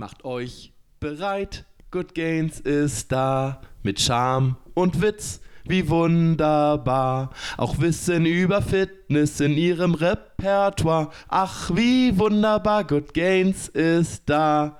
Macht euch bereit, Good Gains ist da. Mit Charme und Witz, wie wunderbar. Auch Wissen über Fitness in ihrem Repertoire. Ach, wie wunderbar, Good Gains ist da.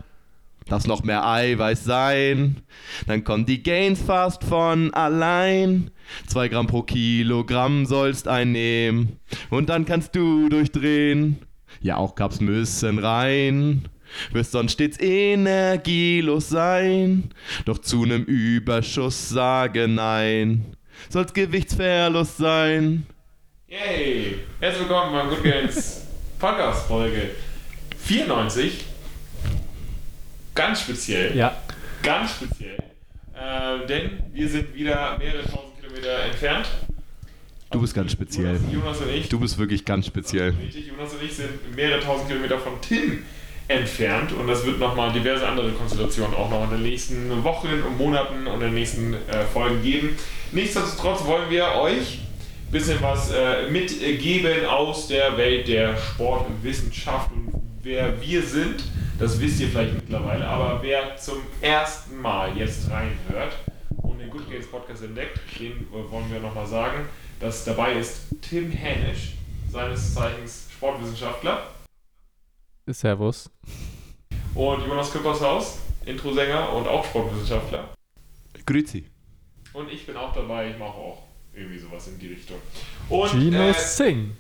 Darf noch mehr Eiweiß sein, dann kommen die Gains fast von allein. Zwei Gramm pro Kilogramm sollst einnehmen und dann kannst du durchdrehen. Ja, auch Cups müssen rein wirst sonst stets energielos sein. Doch zu nem Überschuss sage nein, soll's Gewichtsverlust sein. Yay! Herzlich willkommen beim Good Games Podcast Folge 94. Ganz speziell. Ja. Ganz speziell. Äh, denn wir sind wieder mehrere tausend Kilometer entfernt. Du bist ganz speziell. Jonas, Jonas und ich. Du bist wirklich ganz speziell. Richtig, Jonas und ich sind mehrere tausend Kilometer von Tim entfernt und das wird nochmal diverse andere Konstellationen auch noch in den nächsten Wochen und Monaten und in den nächsten äh, Folgen geben. Nichtsdestotrotz wollen wir euch ein bisschen was äh, mitgeben aus der Welt der Sportwissenschaft und wer wir sind, das wisst ihr vielleicht mittlerweile, aber wer zum ersten Mal jetzt reinhört und den Good Games Podcast entdeckt, den wollen wir nochmal sagen, dass dabei ist Tim Hänisch, seines Zeichens Sportwissenschaftler. Servus. Und Jonas Küppershaus, Introsänger und auch Sportwissenschaftler. Grüezi. Und ich bin auch dabei, ich mache auch irgendwie sowas in die Richtung. Und, Gino äh, Singh.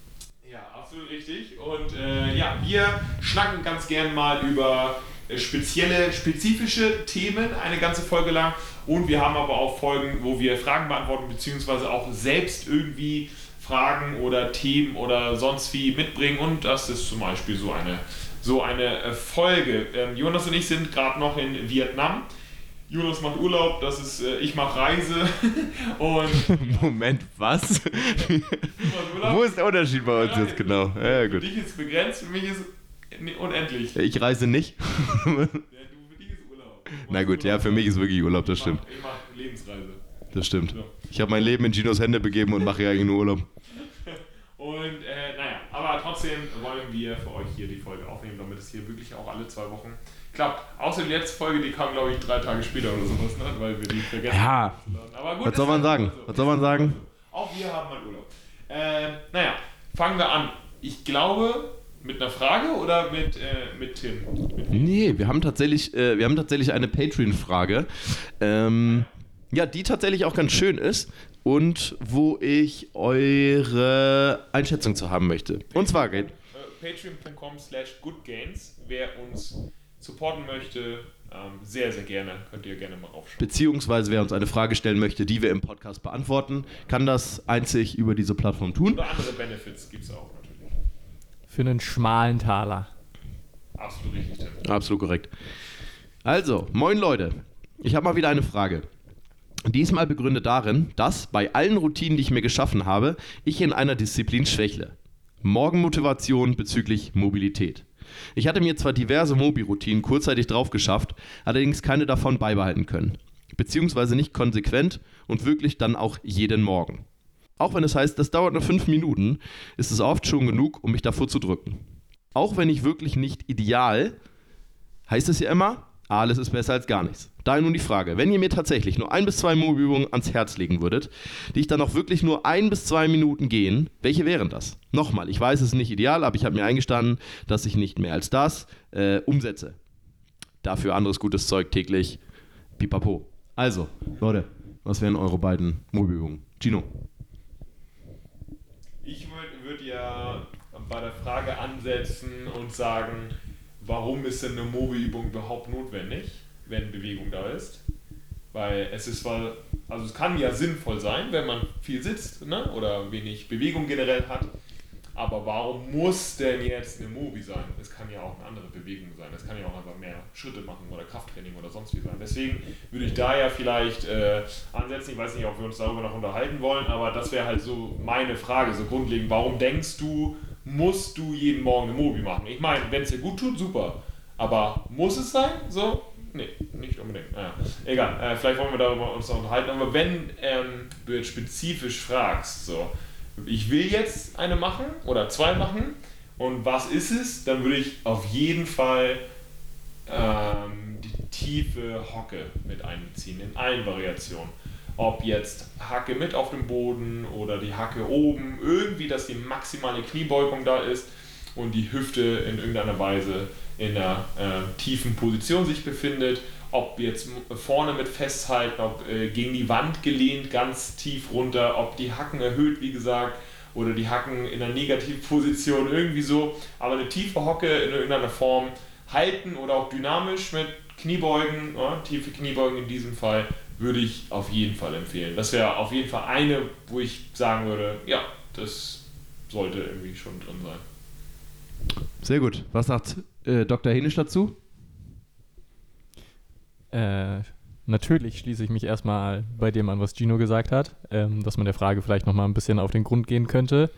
ja, absolut richtig. Und äh, ja, wir schnacken ganz gern mal über äh, spezielle, spezifische Themen eine ganze Folge lang. Und wir haben aber auch Folgen, wo wir Fragen beantworten, beziehungsweise auch selbst irgendwie Fragen oder Themen oder sonst wie mitbringen. Und das ist zum Beispiel so eine so eine äh, Folge. Ähm, Jonas und ich sind gerade noch in Vietnam. Jonas macht Urlaub, das ist, äh, ich mache Reise und Moment, was? Urlaub. Wo ist der Unterschied bei uns jetzt genau? Ja, Für gut. dich ist es begrenzt, für mich ist es unendlich. Ja, Ich reise nicht. du, für dich ist Urlaub. Na gut, ja, für mich ist wirklich Urlaub, das Ich stimmt. mach- Ich mache Lebensreise. Das stimmt. So. Ich habe mein Leben in Ginos Hände begeben und mache ja eigentlich nur Urlaub. Und äh, aber trotzdem wollen wir für euch hier die Folge aufnehmen, damit es hier wirklich auch alle zwei Wochen klappt. Außer die letzte Folge, die kam glaube ich drei Tage später oder sowas, ne? weil wir die vergessen Ja. Aber gut, Was soll man sagen? so. Was soll man sagen? Auch wir haben mal Urlaub. Ähm, naja, fangen wir an. Ich glaube, mit einer Frage oder mit, äh, mit Tim? Mit Nee, wir haben tatsächlich, äh, wir haben tatsächlich eine Patreon-Frage. Ähm, ja, die tatsächlich auch ganz schön ist und wo ich eure Einschätzung zu haben möchte. Und zwar geht. äh, patreon.com slash goodgains. Wer uns supporten möchte, ähm, sehr, sehr gerne. Könnt ihr gerne mal raufschauen. Beziehungsweise wer uns eine Frage stellen möchte, die wir im Podcast beantworten, kann das einzig über diese Plattform tun. Oder andere Benefits gibt es auch natürlich. Für einen schmalen Taler. Absolut richtig, Tim. Absolut korrekt. Also, moin Leute. Ich habe mal wieder eine Frage. Diesmal begründet darin, dass bei allen Routinen, die ich mir geschaffen habe, ich in einer Disziplin schwächle. Morgenmotivation bezüglich Mobilität. Ich hatte mir zwar diverse Mobi-Routinen kurzzeitig drauf geschafft, allerdings keine davon beibehalten können. Beziehungsweise nicht konsequent und wirklich dann auch jeden Morgen. Auch wenn es heißt, das dauert nur fünf Minuten, ist es oft schon genug, um mich davor zu drücken. Auch wenn ich wirklich nicht ideal, heißt es ja immer, alles ist besser als gar nichts. Daher nun die Frage, wenn ihr mir tatsächlich nur ein bis zwei Mobilübungen ans Herz legen würdet, die ich dann auch wirklich nur ein bis zwei Minuten gehen, welche wären das? Nochmal, ich weiß, es ist nicht ideal, aber ich habe mir eingestanden, dass ich nicht mehr als das äh, umsetze. Dafür anderes gutes Zeug täglich. Pipapo. Also, Leute, was wären eure beiden Mobilübungen? Gino. Ich würde würd ja bei der Frage ansetzen und sagen, warum ist denn eine Mobi-Übung überhaupt notwendig, wenn Bewegung da ist? Weil es ist, weil, also es kann ja sinnvoll sein, wenn man viel sitzt ne? oder wenig Bewegung generell hat. Aber warum muss denn jetzt eine Mobi sein? Es kann ja auch eine andere Bewegung sein. Es kann ja auch einfach mehr Schritte machen oder Krafttraining oder sonst wie sein. Deswegen würde ich da ja vielleicht äh, ansetzen. Ich weiß nicht, ob wir uns darüber noch unterhalten wollen, aber das wäre halt so meine Frage, so grundlegend. Warum denkst du, musst du jeden Morgen eine Mobi machen? Ich meine, wenn es dir gut tut, super. Aber muss es sein? So? Nee, nicht unbedingt. Naja, egal. Äh, vielleicht wollen wir darüber uns noch unterhalten. Aber wenn ähm, du jetzt spezifisch fragst, so, ich will jetzt eine machen oder zwei machen und was ist es, dann würde ich auf jeden Fall ähm, tiefe Hocke mit einbeziehen, in allen Variationen. Ob jetzt Hacke mit auf dem Boden oder die Hacke oben, irgendwie, dass die maximale Kniebeugung da ist und die Hüfte in irgendeiner Weise in einer äh, tiefen Position sich befindet. Ob jetzt vorne mit festhalten, ob äh, gegen die Wand gelehnt, ganz tief runter, ob die Hacken erhöht, wie gesagt, oder die Hacken in einer negativen Position, irgendwie so. Aber eine tiefe Hocke in irgendeiner Form halten oder auch dynamisch mit Kniebeugen, ja, tiefe Kniebeugen in diesem Fall, würde ich auf jeden Fall empfehlen. Das wäre auf jeden Fall eine, wo ich sagen würde, ja, das sollte irgendwie schon drin sein. Sehr gut. Was sagt äh, Dr. Henisch dazu? Äh, natürlich schließe ich mich erstmal bei dem an, was Gino gesagt hat, ähm, dass man der Frage vielleicht nochmal ein bisschen auf den Grund gehen könnte.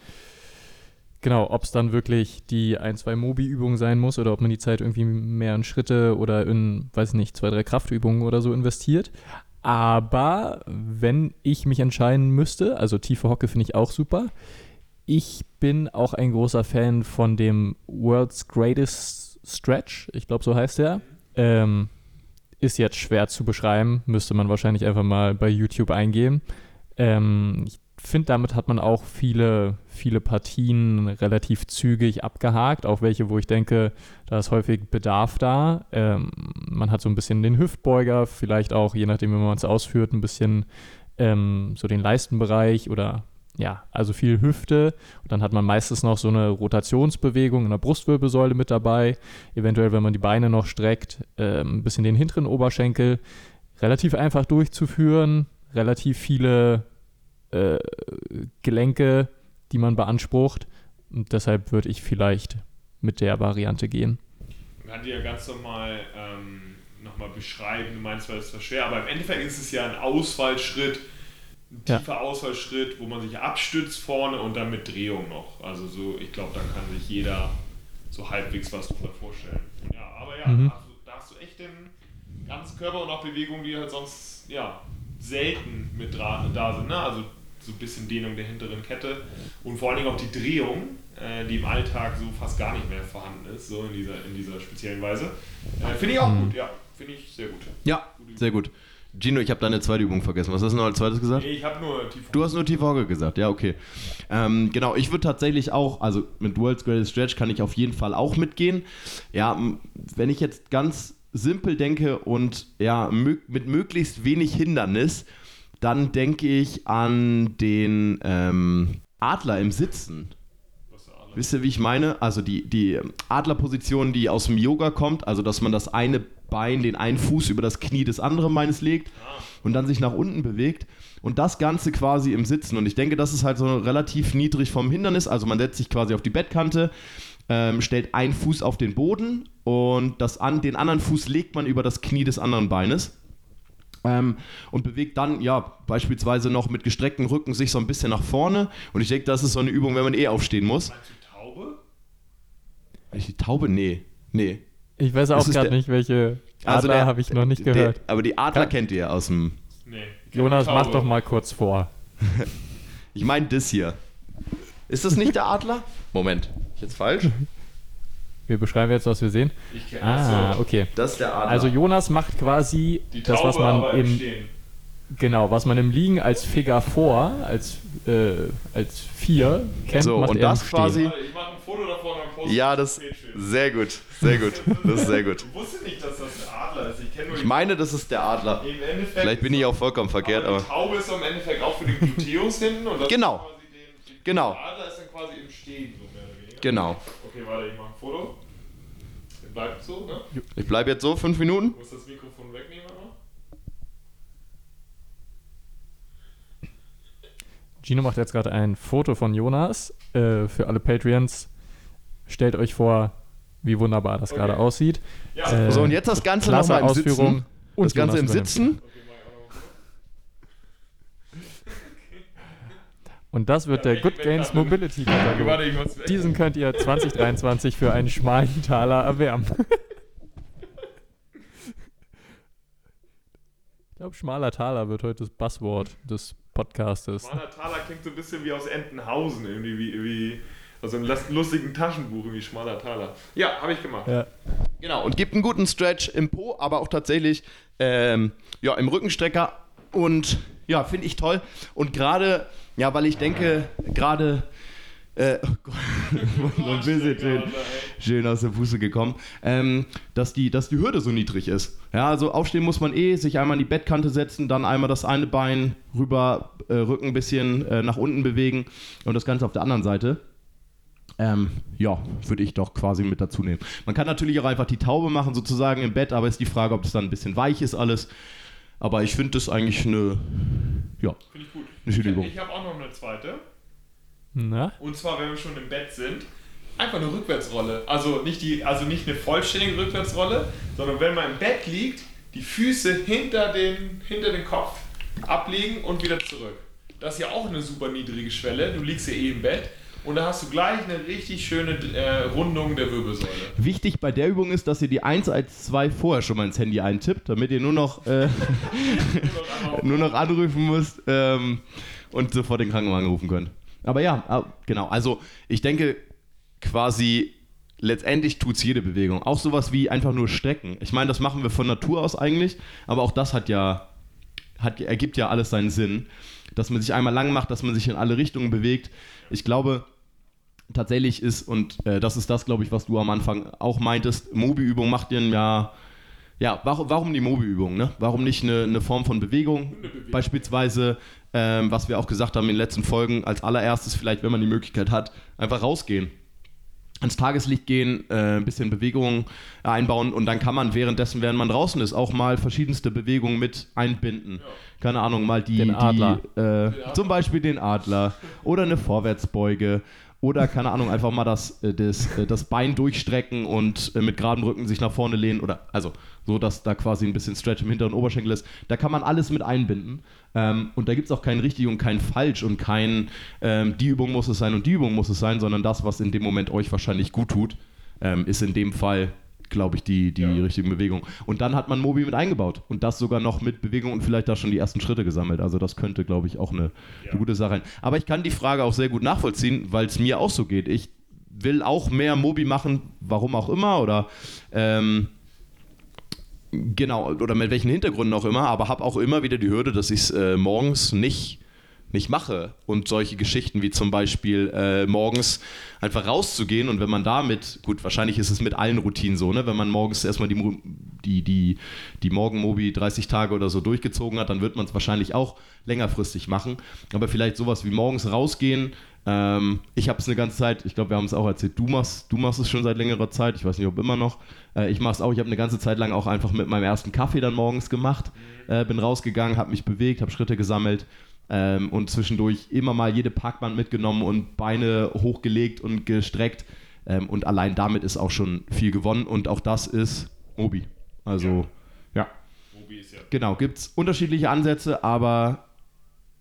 Genau, ob es dann wirklich die ein, zwei Mobi-Übungen sein muss oder ob man die Zeit irgendwie mehr in Schritte oder in, weiß nicht, zwei, drei Kraftübungen oder so investiert. Aber wenn ich mich entscheiden müsste, also tiefe Hocke finde ich auch super. Ich bin auch ein großer Fan von dem World's Greatest Stretch. Ich glaube, so heißt der. Ähm, ist jetzt schwer zu beschreiben, müsste man wahrscheinlich einfach mal bei YouTube eingeben. Ähm, ich finde, damit hat man auch viele, viele Partien relativ zügig abgehakt, auch welche, wo ich denke, da ist häufig Bedarf da. Ähm, man hat so ein bisschen den Hüftbeuger, vielleicht auch, je nachdem, wie man es ausführt, ein bisschen ähm, so den Leistenbereich oder ja, also viel Hüfte. Und dann hat man meistens noch so eine Rotationsbewegung in der Brustwirbelsäule mit dabei. Eventuell, wenn man die Beine noch streckt, äh, ein bisschen den hinteren Oberschenkel. Relativ einfach durchzuführen. Relativ viele äh, Gelenke, die man beansprucht. Und deshalb würde ich vielleicht mit der Variante gehen. Man kann die ja ganz normal ähm, nochmal beschreiben. Du meinst, weil es zwar schwer, aber im Endeffekt ist es ja ein Ausfallschritt ein tiefer ja. Ausfallschritt, wo man sich abstützt vorne und dann mit Drehung noch. Also so, ich glaube, da kann sich jeder so halbwegs was drunter vorstellen. Ja, aber ja, mhm. also, da hast du echt den ganzen Körper und auch Bewegungen, die halt sonst ja selten mit da, da sind. Ne? Also so ein bisschen Dehnung der hinteren Kette und vor allen Dingen auch die Drehung, äh, die im Alltag so fast gar nicht mehr vorhanden ist, so in dieser, in dieser speziellen Weise. Äh, finde ich auch mhm. gut, ja. Finde ich sehr gut. Ja, sehr gut. Gino, ich habe deine zweite Übung vergessen. Was hast du noch als zweites gesagt? Nee, ich habe nur Tiefhauge. Du hast nur Tiefhauge gesagt, ja, okay. Ähm, genau, ich würde tatsächlich auch, also mit World's Greatest Stretch kann ich auf jeden Fall auch mitgehen. Ja, wenn ich jetzt ganz simpel denke und ja, mit möglichst wenig Hindernis, dann denke ich an den ähm, Adler im Sitzen. Wisst ihr, wie ich meine? Also die, die Adlerposition, die aus dem Yoga kommt, also dass man das eine Bein, den einen Fuß über das Knie des anderen Beines legt und dann sich nach unten bewegt. Und das Ganze quasi im Sitzen. Und ich denke, das ist halt so relativ niedrig vom Hindernis. Also man setzt sich quasi auf die Bettkante, ähm, stellt einen Fuß auf den Boden und das an, den anderen Fuß legt man über das Knie des anderen Beines. Ähm, und bewegt dann, ja, beispielsweise noch mit gestrecktem Rücken sich so ein bisschen nach vorne. Und ich denke, das ist so eine Übung, wenn man eh aufstehen muss. Meinst du Taube? Die Taube? Nee. Nee. Ich weiß auch gerade nicht, welche also Adler also habe ich noch nicht gehört. Der, aber die Adler ja. kennt ihr aus dem. Nee. Jonas, mach doch mal kurz vor. ich meine das hier. Ist das nicht der Adler? Moment, ich jetzt falsch? Wir beschreiben jetzt, was wir sehen. Ich ah, okay. Das ist der Adler. Also Jonas macht quasi das, was man im, genau, was man im Liegen als Figure vor, als äh, als vier kennt. So und das quasi. Ich mache ein Foto davon und poste Ja, das sehr gut, sehr gut. Das ist sehr gut. Ich wusste nicht, dass das der Adler ist. Ich, nur ich meine, das ist der Adler. Vielleicht bin ich auch vollkommen verkehrt, aber. Die Taube ist im Endeffekt auch für den Gluteus hinten und das genau. ist quasi den, den genau. Der Adler ist dann quasi im Stehen so mehr oder weniger. Genau. Okay, warte, ich mache ein Foto. Bleibt so, ne? Ich bleibe jetzt so, fünf Minuten. Du musst das Mikrofon wegnehmen, aber. Gino macht jetzt gerade ein Foto von Jonas äh, für alle Patreons. Stellt euch vor, wie wunderbar das okay. gerade aussieht. Ja. Äh, so, und jetzt das Ganze nochmal im Ausführung Sitzen. Und das Ganze im Sitzen. Und das wird der Good Gains Mobility Katalog. Diesen könnt ihr 2023 für einen schmalen Taler erwärmen. ich glaube, schmaler Taler wird heute das Buzzword des Podcastes. Schmaler Taler klingt so ein bisschen wie aus Entenhausen, irgendwie wie, wie aus einem lustigen Taschenbuch, wie schmaler Taler. Ja, habe ich gemacht. Ja. Genau, und gibt einen guten Stretch im Po, aber auch tatsächlich ähm, ja, im Rückenstrecker. Und ja, finde ich toll. Und gerade, ja, weil ich denke, gerade. Äh, oh Gott, so ein schön, schön aus der Fuße gekommen, ähm, dass, die, dass die Hürde so niedrig ist. Ja, also aufstehen muss man eh, sich einmal an die Bettkante setzen, dann einmal das eine Bein rüber, äh, Rücken ein bisschen äh, nach unten bewegen und das Ganze auf der anderen Seite. Ähm, ja, würde ich doch quasi mit dazu nehmen. Man kann natürlich auch einfach die Taube machen, sozusagen im Bett, aber ist die Frage, ob das dann ein bisschen weich ist alles. Aber ich finde das eigentlich eine, ja, Finde ich gut. Eine schöne Ich, ich habe auch noch eine zweite. Na? Und zwar, wenn wir schon im Bett sind, einfach eine Rückwärtsrolle. Also nicht, die, also nicht eine vollständige Rückwärtsrolle, sondern wenn man im Bett liegt, die Füße hinter den, hinter den Kopf ablegen und wieder zurück. Das ist ja auch eine super niedrige Schwelle. Du liegst ja eh im Bett und da hast du gleich eine richtig schöne äh, Rundung der Wirbelsäule. Wichtig bei der Übung ist, dass ihr die 1 als 2 vorher schon mal ins Handy eintippt, damit ihr nur noch, äh, nur noch anrufen müsst ähm, und sofort den Krankenwagen rufen könnt. Aber ja, ah, genau. Also ich denke quasi letztendlich tut es jede Bewegung. Auch sowas wie einfach nur strecken. Ich meine, das machen wir von Natur aus eigentlich, aber auch das hat ja, hat, ergibt ja alles seinen Sinn. Dass man sich einmal lang macht, dass man sich in alle Richtungen bewegt. Ich glaube, tatsächlich ist, und äh, das ist das, glaube ich, was du am Anfang auch meintest, Mobi-Übung macht dir ja. Ja, warum, warum die Mobi-Übung? Ne? Warum nicht eine, eine Form von Bewegung? Beispielsweise, ähm, was wir auch gesagt haben in den letzten Folgen, als allererstes vielleicht, wenn man die Möglichkeit hat, einfach rausgehen. Ans Tageslicht gehen, äh, ein bisschen Bewegung einbauen und dann kann man währenddessen, während man draußen ist, auch mal verschiedenste Bewegungen mit einbinden. Keine Ahnung, mal die, Den Adler. die äh, zum Beispiel den Adler oder eine Vorwärtsbeuge oder keine Ahnung, einfach mal das, äh, das, äh, das Bein durchstrecken und äh, mit geradem Rücken sich nach vorne lehnen oder also so, dass da quasi ein bisschen Stretch im hinteren Oberschenkel ist. Da kann man alles mit einbinden. Ähm, und da gibt es auch kein richtig und kein falsch und kein ähm, die Übung muss es sein und die Übung muss es sein, sondern das, was in dem Moment euch wahrscheinlich gut tut, ähm, ist in dem Fall, glaube ich, die, die Ja. richtige Bewegung. Und dann hat man Mobi mit eingebaut und das sogar noch mit Bewegung und vielleicht da schon die ersten Schritte gesammelt. Also das könnte, glaube ich, auch eine, eine gute Sache sein. Aber ich kann die Frage auch sehr gut nachvollziehen, weil es mir auch so geht. Ich will auch mehr Mobi machen, warum auch immer oder ähm, genau, oder mit welchen Hintergründen auch immer, aber habe auch immer wieder die Hürde, dass ich es äh, morgens nicht, nicht mache. Und solche Geschichten wie zum Beispiel äh, morgens einfach rauszugehen und wenn man damit, gut, wahrscheinlich ist es mit allen Routinen so, ne? wenn man morgens erstmal die, die, die, die Morgenmobi 30 Tage oder so durchgezogen hat, dann wird man es wahrscheinlich auch längerfristig machen. Aber vielleicht sowas wie morgens rausgehen. Ähm, ich habe es eine ganze Zeit, ich glaube, wir haben es auch erzählt, du machst, du machst es schon seit längerer Zeit, ich weiß nicht, ob immer noch. Äh, ich mache es auch, ich habe eine ganze Zeit lang auch einfach mit meinem ersten Kaffee dann morgens gemacht. Äh, bin rausgegangen, habe mich bewegt, habe Schritte gesammelt ähm, und zwischendurch immer mal jede Parkband mitgenommen und Beine hochgelegt und gestreckt. Ähm, und allein damit ist auch schon viel gewonnen und auch das ist Mobi. Also, ja, Mobi ist ja. genau, gibt es unterschiedliche Ansätze, aber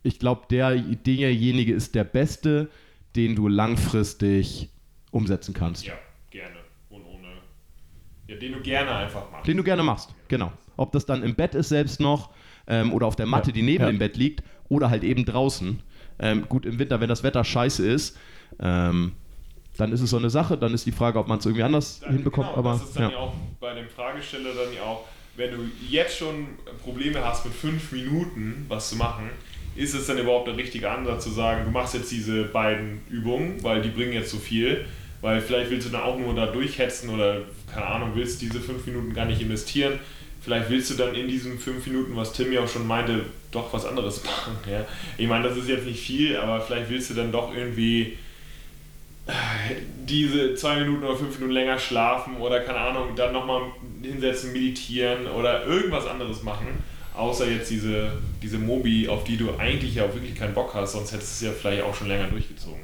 ich glaube, der, derjenige ist der beste, den du langfristig umsetzen kannst. Ja, gerne. Und ohne. Ja, den du gerne einfach machst. Den du gerne machst, genau. Ob das dann im Bett ist selbst noch ähm, oder auf der Matte, Ja, die neben ja. dem Bett liegt oder halt eben draußen. Ähm, gut, im Winter, wenn das Wetter scheiße ist, ähm, dann ist es so eine Sache. Dann ist die Frage, ob man es irgendwie anders Dann- hinbekommt. genau, aber das ist dann ja. ja. auch bei dem Fragesteller dann ja auch, wenn du jetzt schon Probleme hast mit fünf Minuten was zu machen, ist es dann überhaupt der richtige Ansatz zu sagen, du machst jetzt diese beiden Übungen, weil die bringen jetzt so viel, weil vielleicht willst du dann auch nur da durchhetzen oder keine Ahnung, willst diese fünf Minuten gar nicht investieren. Vielleicht willst du dann in diesen fünf Minuten, was Tim ja auch schon meinte, doch was anderes machen. Ja? Ich meine, das ist jetzt nicht viel, aber vielleicht willst du dann doch irgendwie diese zwei Minuten oder fünf Minuten länger schlafen oder keine Ahnung, dann nochmal hinsetzen, meditieren oder irgendwas anderes machen, außer jetzt diese, diese Mobi, auf die du eigentlich ja auch wirklich keinen Bock hast, sonst hättest du es ja vielleicht auch schon länger durchgezogen.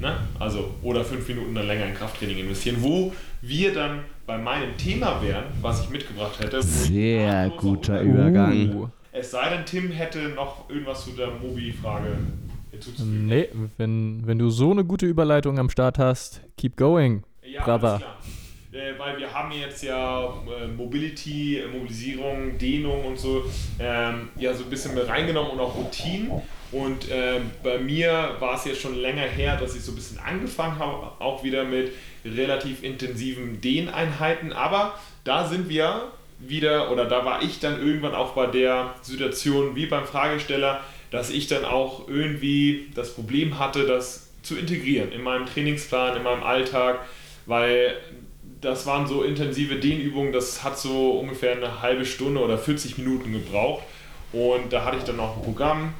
Ne? Also, oder fünf Minuten dann länger in Krafttraining investieren, wo wir dann bei meinem Thema wären, was ich mitgebracht hätte. Sehr guter Übergang. Uh. Es sei denn, Tim hätte noch irgendwas zu der Mobi-Frage hinzuzufügen. Nee, wenn, wenn du so eine gute Überleitung am Start hast, keep going. Ja, Brother. Äh, weil wir haben jetzt ja äh, Mobility, äh, Mobilisierung, Dehnung und so ähm, ja so ein bisschen mit reingenommen und auch Routinen. Und ähm, bei mir war es jetzt schon länger her, dass ich so ein bisschen angefangen habe, auch wieder mit relativ intensiven Dehneinheiten. Aber da sind wir wieder, oder da war ich dann irgendwann auch bei der Situation wie beim Fragesteller, dass ich dann auch irgendwie das Problem hatte, das zu integrieren in meinem Trainingsplan, in meinem Alltag, weil das waren so intensive Dehnübungen, das hat so ungefähr eine halbe Stunde oder 40 Minuten gebraucht. Und da hatte ich dann noch ein Programm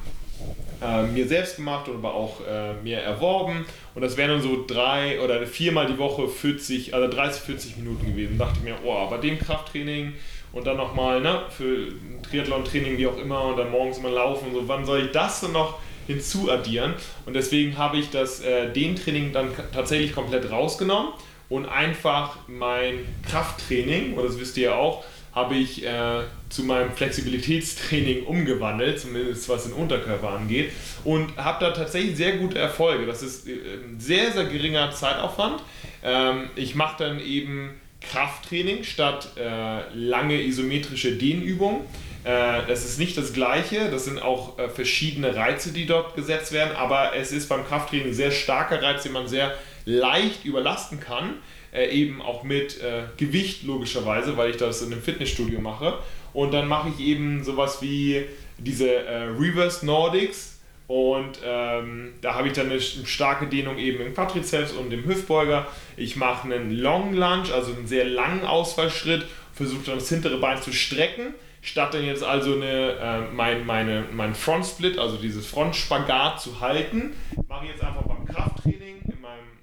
äh, mir selbst gemacht und aber auch äh, mir erworben. Und das wären dann so drei oder viermal die Woche 40, also 30, 40 Minuten gewesen. Da dachte ich mir, oh, bei dem Krafttraining und dann nochmal ne, für Triathlon-Training, wie auch immer, und dann morgens immer laufen und so, wann soll ich das denn noch hinzuaddieren? Und deswegen habe ich das, äh, den Training dann tatsächlich komplett rausgenommen und einfach mein Krafttraining, oder das wisst ihr ja auch, habe ich äh, zu meinem Flexibilitätstraining umgewandelt, zumindest was den Unterkörper angeht, und habe da tatsächlich sehr gute Erfolge. Das ist äh, ein sehr, sehr geringer Zeitaufwand. Ähm, ich mache dann eben Krafttraining statt äh, lange isometrische Dehnübungen. Äh, das ist nicht das gleiche, das sind auch äh, verschiedene Reize, die dort gesetzt werden, aber es ist beim Krafttraining ein sehr starker Reiz, den man sehr leicht überlasten kann. Äh, eben auch mit äh, Gewicht logischerweise, weil ich das in einem Fitnessstudio mache. Und dann mache ich eben sowas wie diese äh, Reverse Nordics, und ähm, da habe ich dann eine starke Dehnung eben im Quadrizeps und im Hüftbeuger. Ich mache einen Long Lunge, also einen sehr langen Ausfallschritt, versuche dann das hintere Bein zu strecken. Statt dann jetzt also eine, äh, mein, meine, mein Front Split, also dieses Frontspagat zu halten, mache ich jetzt einfach beim Krafttraining, in meinem, ne,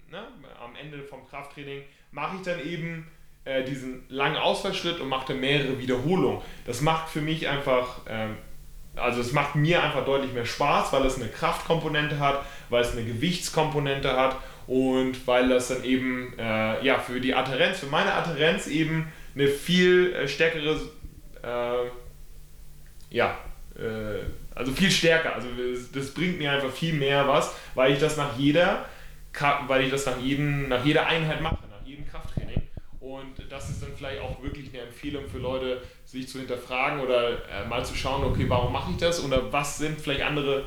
Ende vom Krafttraining, mache ich dann eben äh, diesen langen Ausfallschritt und mache dann mehrere Wiederholungen. Das macht für mich einfach äh, also es macht mir einfach deutlich mehr Spaß, weil es eine Kraftkomponente hat, weil es eine Gewichtskomponente hat und weil das dann eben äh, ja, für die Adherenz, für meine Adherenz eben eine viel äh, stärkere, äh, ja, äh, also viel stärker. Also das, bringt mir einfach viel mehr was, weil ich das nach jeder, weil ich das nach, jedem, nach jeder Einheit mache, nach jedem Krafttraining. Und das ist dann vielleicht auch wirklich eine Empfehlung für Leute, sich zu hinterfragen oder äh, mal zu schauen, okay, warum mache ich das oder was sind vielleicht andere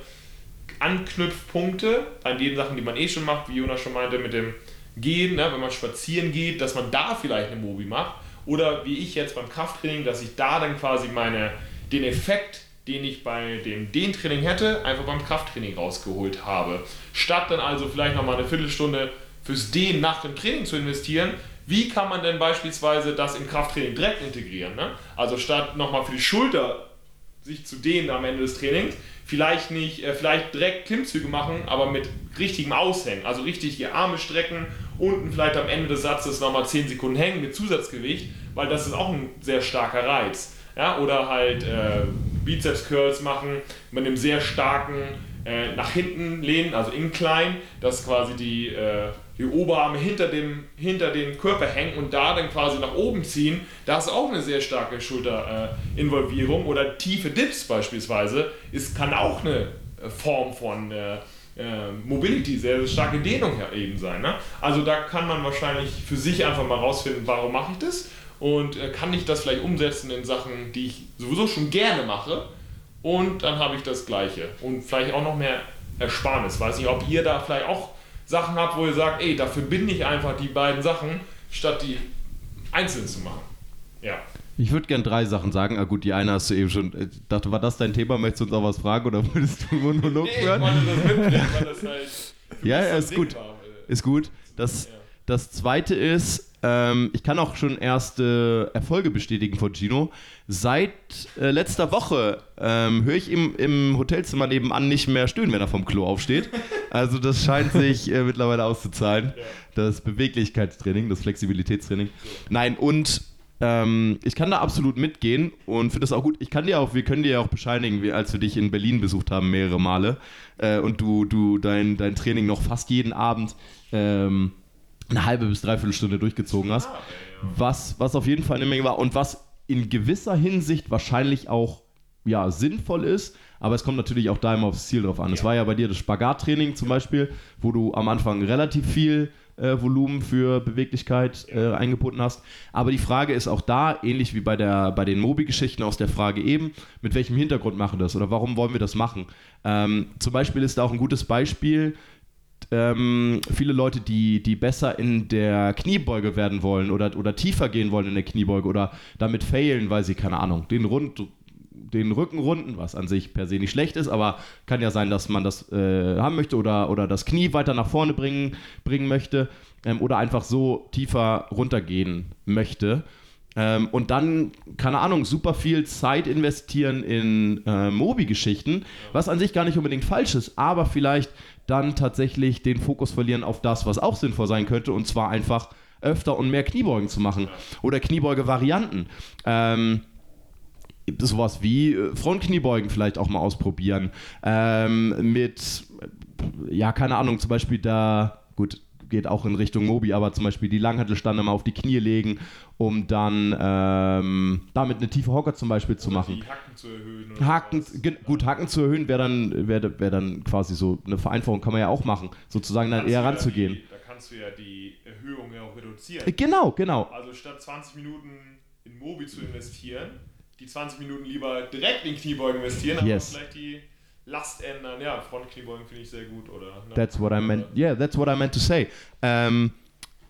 Anknüpfpunkte an den Sachen, die man eh schon macht, wie Jonas schon meinte, mit dem Gehen, ne, wenn man spazieren geht, dass man da vielleicht eine Mobi macht oder wie ich jetzt beim Krafttraining, dass ich da dann quasi meine, den Effekt, den ich bei dem Dehntraining hätte, einfach beim Krafttraining rausgeholt habe. Statt dann also vielleicht nochmal eine Viertelstunde fürs Dehnen nach dem Training zu investieren, wie kann man denn beispielsweise das im Krafttraining direkt integrieren? Ne? Also statt nochmal für die Schulter sich zu dehnen am Ende des Trainings, vielleicht nicht, äh, vielleicht direkt Klimmzüge machen, aber mit richtigem Aushängen. Also richtig die Arme strecken, unten vielleicht am Ende des Satzes nochmal 10 Sekunden hängen mit Zusatzgewicht, weil das ist auch ein sehr starker Reiz. Ja? Oder halt äh, Bizeps Curls machen mit einem sehr starken äh, nach hinten lehnen, also Incline, dass quasi die äh, die Oberarme hinter dem, hinter den Körper hängen und da dann quasi nach oben ziehen, da ist auch eine sehr starke Schulterinvolvierung. Oder tiefe Dips beispielsweise, ist, kann auch eine äh, Form von äh, äh, Mobility, sehr, sehr starke Dehnung eben sein. Ne? Also da kann man wahrscheinlich für sich einfach mal rausfinden, warum mache ich das und äh, kann ich das vielleicht umsetzen in Sachen, die ich sowieso schon gerne mache und dann habe ich das Gleiche und vielleicht auch noch mehr Ersparnis. Weiß nicht, ob ihr da vielleicht auch Sachen habt, wo ihr sagt, ey, da verbinde ich einfach die beiden Sachen, statt die einzeln zu machen. Ja. Ich würde gerne drei Sachen sagen. Ah, gut, die eine hast du eben schon. Ich äh, dachte, war das dein Thema? Möchtest du uns auch was fragen oder würdest du Monolog nee, hören? Ich wollte das mitnehmen, weil das halt. Ja, ja, ist gut. War. Ist gut. Das, ja. das zweite ist, ähm, ich kann auch schon erste Erfolge bestätigen von Gino. Seit äh, letzter Woche ähm, höre ich ihm im Hotelzimmer nebenan nicht mehr stöhnen, wenn er vom Klo aufsteht. Also das scheint sich äh, mittlerweile auszuzahlen. Das Beweglichkeitstraining, das Flexibilitätstraining. Nein, und ähm, ich kann da absolut mitgehen und finde das auch gut. Ich kann dir auch, wir können dir ja auch bescheinigen, wie, als wir dich in Berlin besucht haben, mehrere Male, äh, und du, du dein, dein Training noch fast jeden Abend ähm, eine halbe bis dreiviertel Stunde durchgezogen hast. Was, was auf jeden Fall eine Menge war und was in gewisser Hinsicht wahrscheinlich auch ja, sinnvoll ist, aber es kommt natürlich auch da immer aufs Ziel drauf an. Es war ja bei dir das Spagattraining zum Beispiel, wo du am Anfang relativ viel äh, Volumen für Beweglichkeit äh, eingebunden hast. Aber die Frage ist auch da, ähnlich wie bei, der, bei den Mobi-Geschichten aus der Frage eben, mit welchem Hintergrund machen wir das oder warum wollen wir das machen? Ähm, zum Beispiel ist da auch ein gutes Beispiel, ähm, viele Leute, die, die besser in der Kniebeuge werden wollen oder, oder tiefer gehen wollen in der Kniebeuge oder damit failen, weil sie, keine Ahnung, den Rund den Rücken runden, was an sich per se nicht schlecht ist, aber kann ja sein, dass man das äh, haben möchte oder, oder das Knie weiter nach vorne bringen, bringen möchte ähm, oder einfach so tiefer runtergehen möchte. Ähm, und dann, keine Ahnung, super viel Zeit investieren in äh, Mobi-Geschichten, was an sich gar nicht unbedingt falsch ist, aber vielleicht dann tatsächlich den Fokus verlieren auf das, was auch sinnvoll sein könnte, und zwar einfach öfter und mehr Kniebeugen zu machen oder Kniebeuge-Varianten. Ähm, sowas wie äh, Frontkniebeugen vielleicht auch mal ausprobieren. Ähm, mit, ja, keine Ahnung, zum Beispiel da, gut, geht auch in Richtung Mobi, aber zum Beispiel die Langhantelstange mal auf die Knie legen, um dann ähm, damit eine tiefe Hocker zum Beispiel zu machen. Die Hacken zu erhöhen. Haken, gut, Hacken zu erhöhen wäre dann, wär, wär dann quasi so eine Vereinfachung, kann man ja auch machen, sozusagen dann eher ranzugehen. Die, da kannst du ja die Erhöhung ja auch reduzieren. Genau, genau. Also statt 20 Minuten in Mobi zu investieren, die 20 Minuten lieber direkt in Kniebeugen investieren, aber yes. vielleicht die Last ändern. Ja, Frontkniebeugen finde ich sehr gut, oder? Ne? That's what I meant. Yeah, that's what I meant to say. Ähm,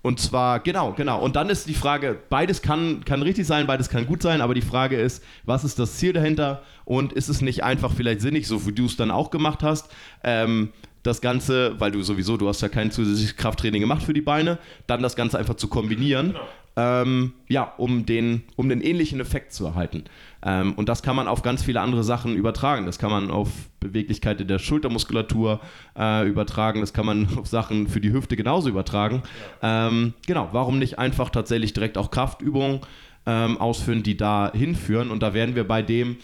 und zwar, genau, genau. Und dann ist die Frage, beides kann, kann richtig sein, beides kann gut sein, aber die Frage ist, was ist das Ziel dahinter? Und ist es nicht einfach vielleicht sinnig, so wie du es dann auch gemacht hast, ähm, das Ganze, weil du sowieso, du hast ja kein zusätzliches Krafttraining gemacht für die Beine, dann das Ganze einfach zu kombinieren. Genau ähm, ja, um den, um den ähnlichen Effekt zu erhalten. Ähm, und das kann man auf ganz viele andere Sachen übertragen. Das kann man auf Beweglichkeit in der Schultermuskulatur äh, übertragen. Das kann man auf Sachen für die Hüfte genauso übertragen. Ähm, genau, warum nicht einfach tatsächlich direkt auch Kraftübungen ähm, ausführen, die da hinführen? Und da wären wir bei dem,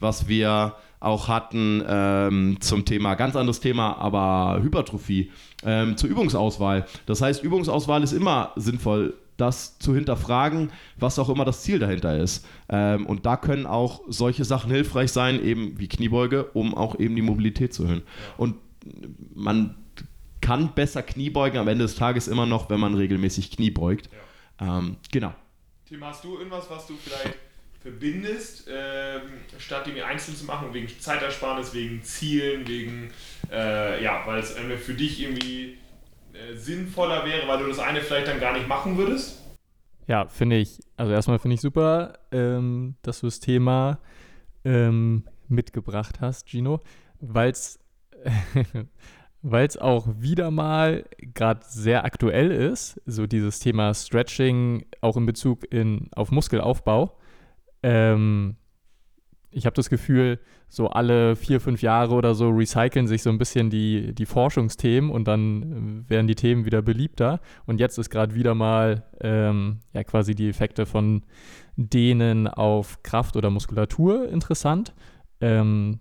was wir auch hatten ähm, zum Thema, ganz anderes Thema, aber Hypertrophie, ähm, zur Übungsauswahl. Das heißt, Übungsauswahl ist immer sinnvoll das zu hinterfragen, was auch immer das Ziel dahinter ist. Ähm, und da können auch solche Sachen hilfreich sein, eben wie Kniebeuge, um auch eben die Mobilität zu erhöhen. Und man kann besser Kniebeugen am Ende des Tages immer noch, wenn man regelmäßig Knie beugt. Ja. Ähm, genau. Tim, hast du irgendwas, was du vielleicht verbindest, ähm, statt Dinge einzeln zu machen, wegen Zeitersparnis, wegen Zielen, wegen, äh, ja, weil es für dich irgendwie äh, sinnvoller wäre, weil du das eine vielleicht dann gar nicht machen würdest? Ja, finde ich. Also erstmal finde ich super, ähm, dass du das Thema ähm, mitgebracht hast, Gino, weil es weil es auch wieder mal gerade sehr aktuell ist, so dieses Thema Stretching auch in Bezug in, auf Muskelaufbau. Ähm, ich habe das Gefühl, so alle vier, fünf Jahre oder so recyceln sich so ein bisschen die, die Forschungsthemen und dann äh, werden die Themen wieder beliebter. Und jetzt ist gerade wieder mal ähm, ja quasi die Effekte von Dehnen auf Kraft oder Muskulatur interessant. Ähm,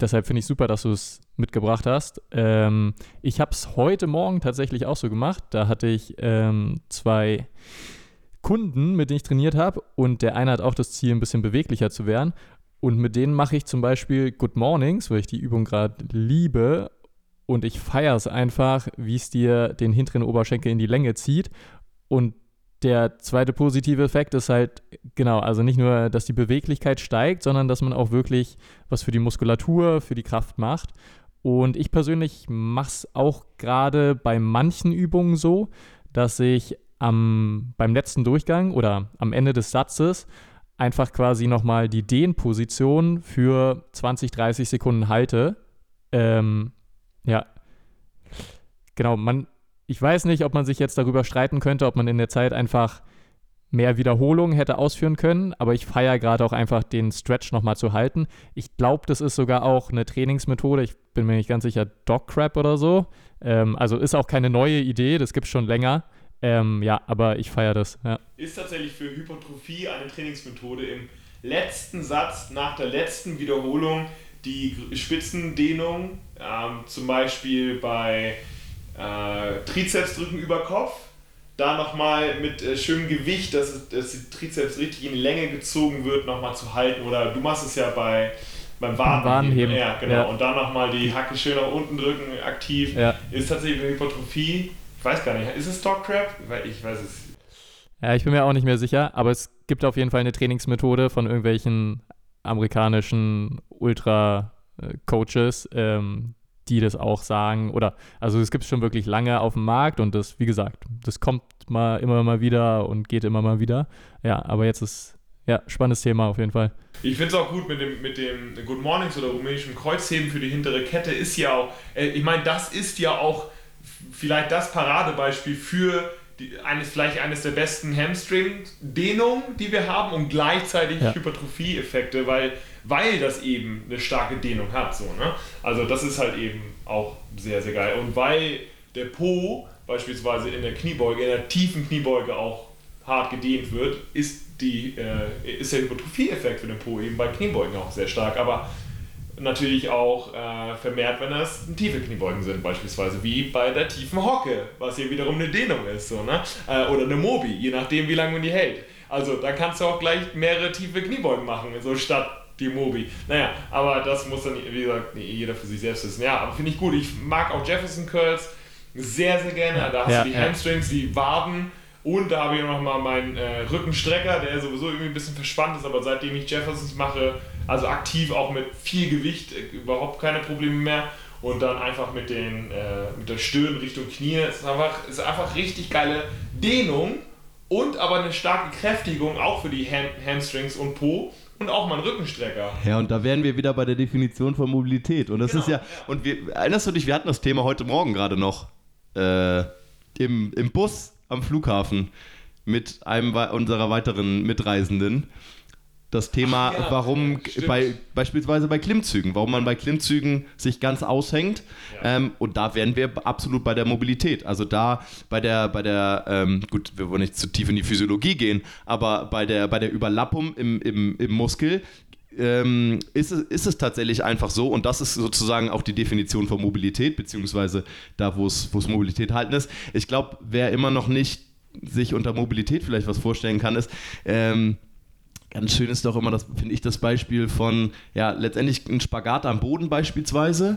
deshalb finde ich super, dass du es mitgebracht hast. Ähm, ich habe es heute Morgen tatsächlich auch so gemacht. Da hatte ich ähm, zwei Kunden, mit denen ich trainiert habe und der eine hat auch das Ziel, ein bisschen beweglicher zu werden. Und mit denen mache ich zum Beispiel Good Mornings, weil ich die Übung gerade liebe. Und ich feiere es einfach, wie es dir den hinteren Oberschenkel in die Länge zieht. Und der zweite positive Effekt ist halt, genau, also nicht nur, dass die Beweglichkeit steigt, sondern dass man auch wirklich was für die Muskulatur, für die Kraft macht. Und ich persönlich mache es auch gerade bei manchen Übungen so, dass ich am, beim letzten Durchgang oder am Ende des Satzes einfach quasi nochmal die Dehnposition für 20, 30 Sekunden halte. Ähm, ja. Genau, man, ich weiß nicht, ob man sich jetzt darüber streiten könnte, ob man in der Zeit einfach mehr Wiederholungen hätte ausführen können, aber ich feiere gerade auch einfach den Stretch nochmal zu halten. Ich glaube, das ist sogar auch eine Trainingsmethode, ich bin mir nicht ganz sicher, Dog Crap oder so. Ähm, also ist auch keine neue Idee, das gibt es schon länger. Ähm, ja, aber ich feiere das. Ja. Ist tatsächlich für Hypertrophie eine Trainingsmethode im letzten Satz, nach der letzten Wiederholung, die Spitzendehnung, ähm, zum Beispiel bei äh, Trizepsdrücken über Kopf, da nochmal mit äh, schönem Gewicht, dass, dass die Trizeps richtig in Länge gezogen wird, nochmal zu halten. Oder du machst es ja bei beim Wadenheben. Wadenheben. Ja, genau. Ja. Und dann nochmal die Hacke schön nach unten drücken, aktiv. Ja. Ist tatsächlich für Hypertrophie ich weiß gar nicht, ist es Dogcrab? Ich weiß es. Ja, ich bin mir auch nicht mehr sicher, aber es gibt auf jeden Fall eine Trainingsmethode von irgendwelchen amerikanischen Ultra-Coaches, ähm, die das auch sagen. Oder, also es gibt es schon wirklich lange auf dem Markt und das, wie gesagt, das kommt mal immer mal wieder und geht immer mal wieder. Ja, aber jetzt ist, ja, spannendes Thema auf jeden Fall. Ich finde es auch gut mit dem, mit dem Good Mornings oder rumänischen Kreuzheben für die hintere Kette ist ja auch, äh, ich meine, das ist ja auch vielleicht das Paradebeispiel für die, eines, vielleicht eines der besten Hamstring-Dehnungen, die wir haben und gleichzeitig ja. Hypertrophie-Effekte, weil, weil das eben eine starke Dehnung hat. So, ne? Also das ist halt eben auch sehr, sehr geil. Und weil der Po beispielsweise in der Kniebeuge, in der tiefen Kniebeuge auch hart gedehnt wird, ist, die, äh, ist der Hypertrophie-Effekt für den Po eben bei Kniebeugen auch sehr stark. Aber natürlich auch äh, vermehrt, wenn das tiefe Kniebeugen sind, beispielsweise wie bei der tiefen Hocke, was hier wiederum eine Dehnung ist, so, ne? Äh, oder eine Mobi, je nachdem, wie lange man die hält. Also da kannst du auch gleich mehrere tiefe Kniebeugen machen, so statt die Mobi. Naja, aber das muss dann, wie gesagt, jeder für sich selbst wissen. Ja, aber finde ich gut. Ich mag auch Jefferson Curls sehr, sehr gerne. Da hast ja, du die ja. Hamstrings, die Waden und da habe ich noch mal meinen äh, Rückenstrecker, der sowieso irgendwie ein bisschen verspannt ist, aber seitdem ich Jeffersons mache, also aktiv auch mit viel Gewicht, äh, überhaupt keine Probleme mehr. Und dann einfach mit, den, äh, mit der Stirn Richtung Knie. Es ist einfach, ist einfach richtig geile Dehnung und aber eine starke Kräftigung auch für die Ham Hamstrings und Po und auch mal ein Rückenstrecker. Ja, und da wären wir wieder bei der Definition von Mobilität. Und das genau, ist ja, ja, und wir, erinnerst du dich, wir hatten das Thema heute Morgen gerade noch äh, im, im Bus am Flughafen mit einem unserer weiteren Mitreisenden das Thema, ja, warum ja, bei, beispielsweise bei Klimmzügen, warum man bei Klimmzügen sich ganz aushängt. Ja. Ähm, und da wären wir absolut bei der Mobilität. Also da bei der, bei der, ähm, gut, wir wollen nicht zu tief in die Physiologie gehen, aber bei der, bei der Überlappung im, im, im Muskel ähm, ist, es, ist es tatsächlich einfach so, und das ist sozusagen auch die Definition von Mobilität, beziehungsweise da, wo es Mobilität halten ist. Ich glaube, wer immer noch nicht sich unter Mobilität vielleicht was vorstellen kann, ist, ähm, Ganz schön ist doch immer, das finde ich, das Beispiel von, ja, letztendlich ein Spagat am Boden beispielsweise,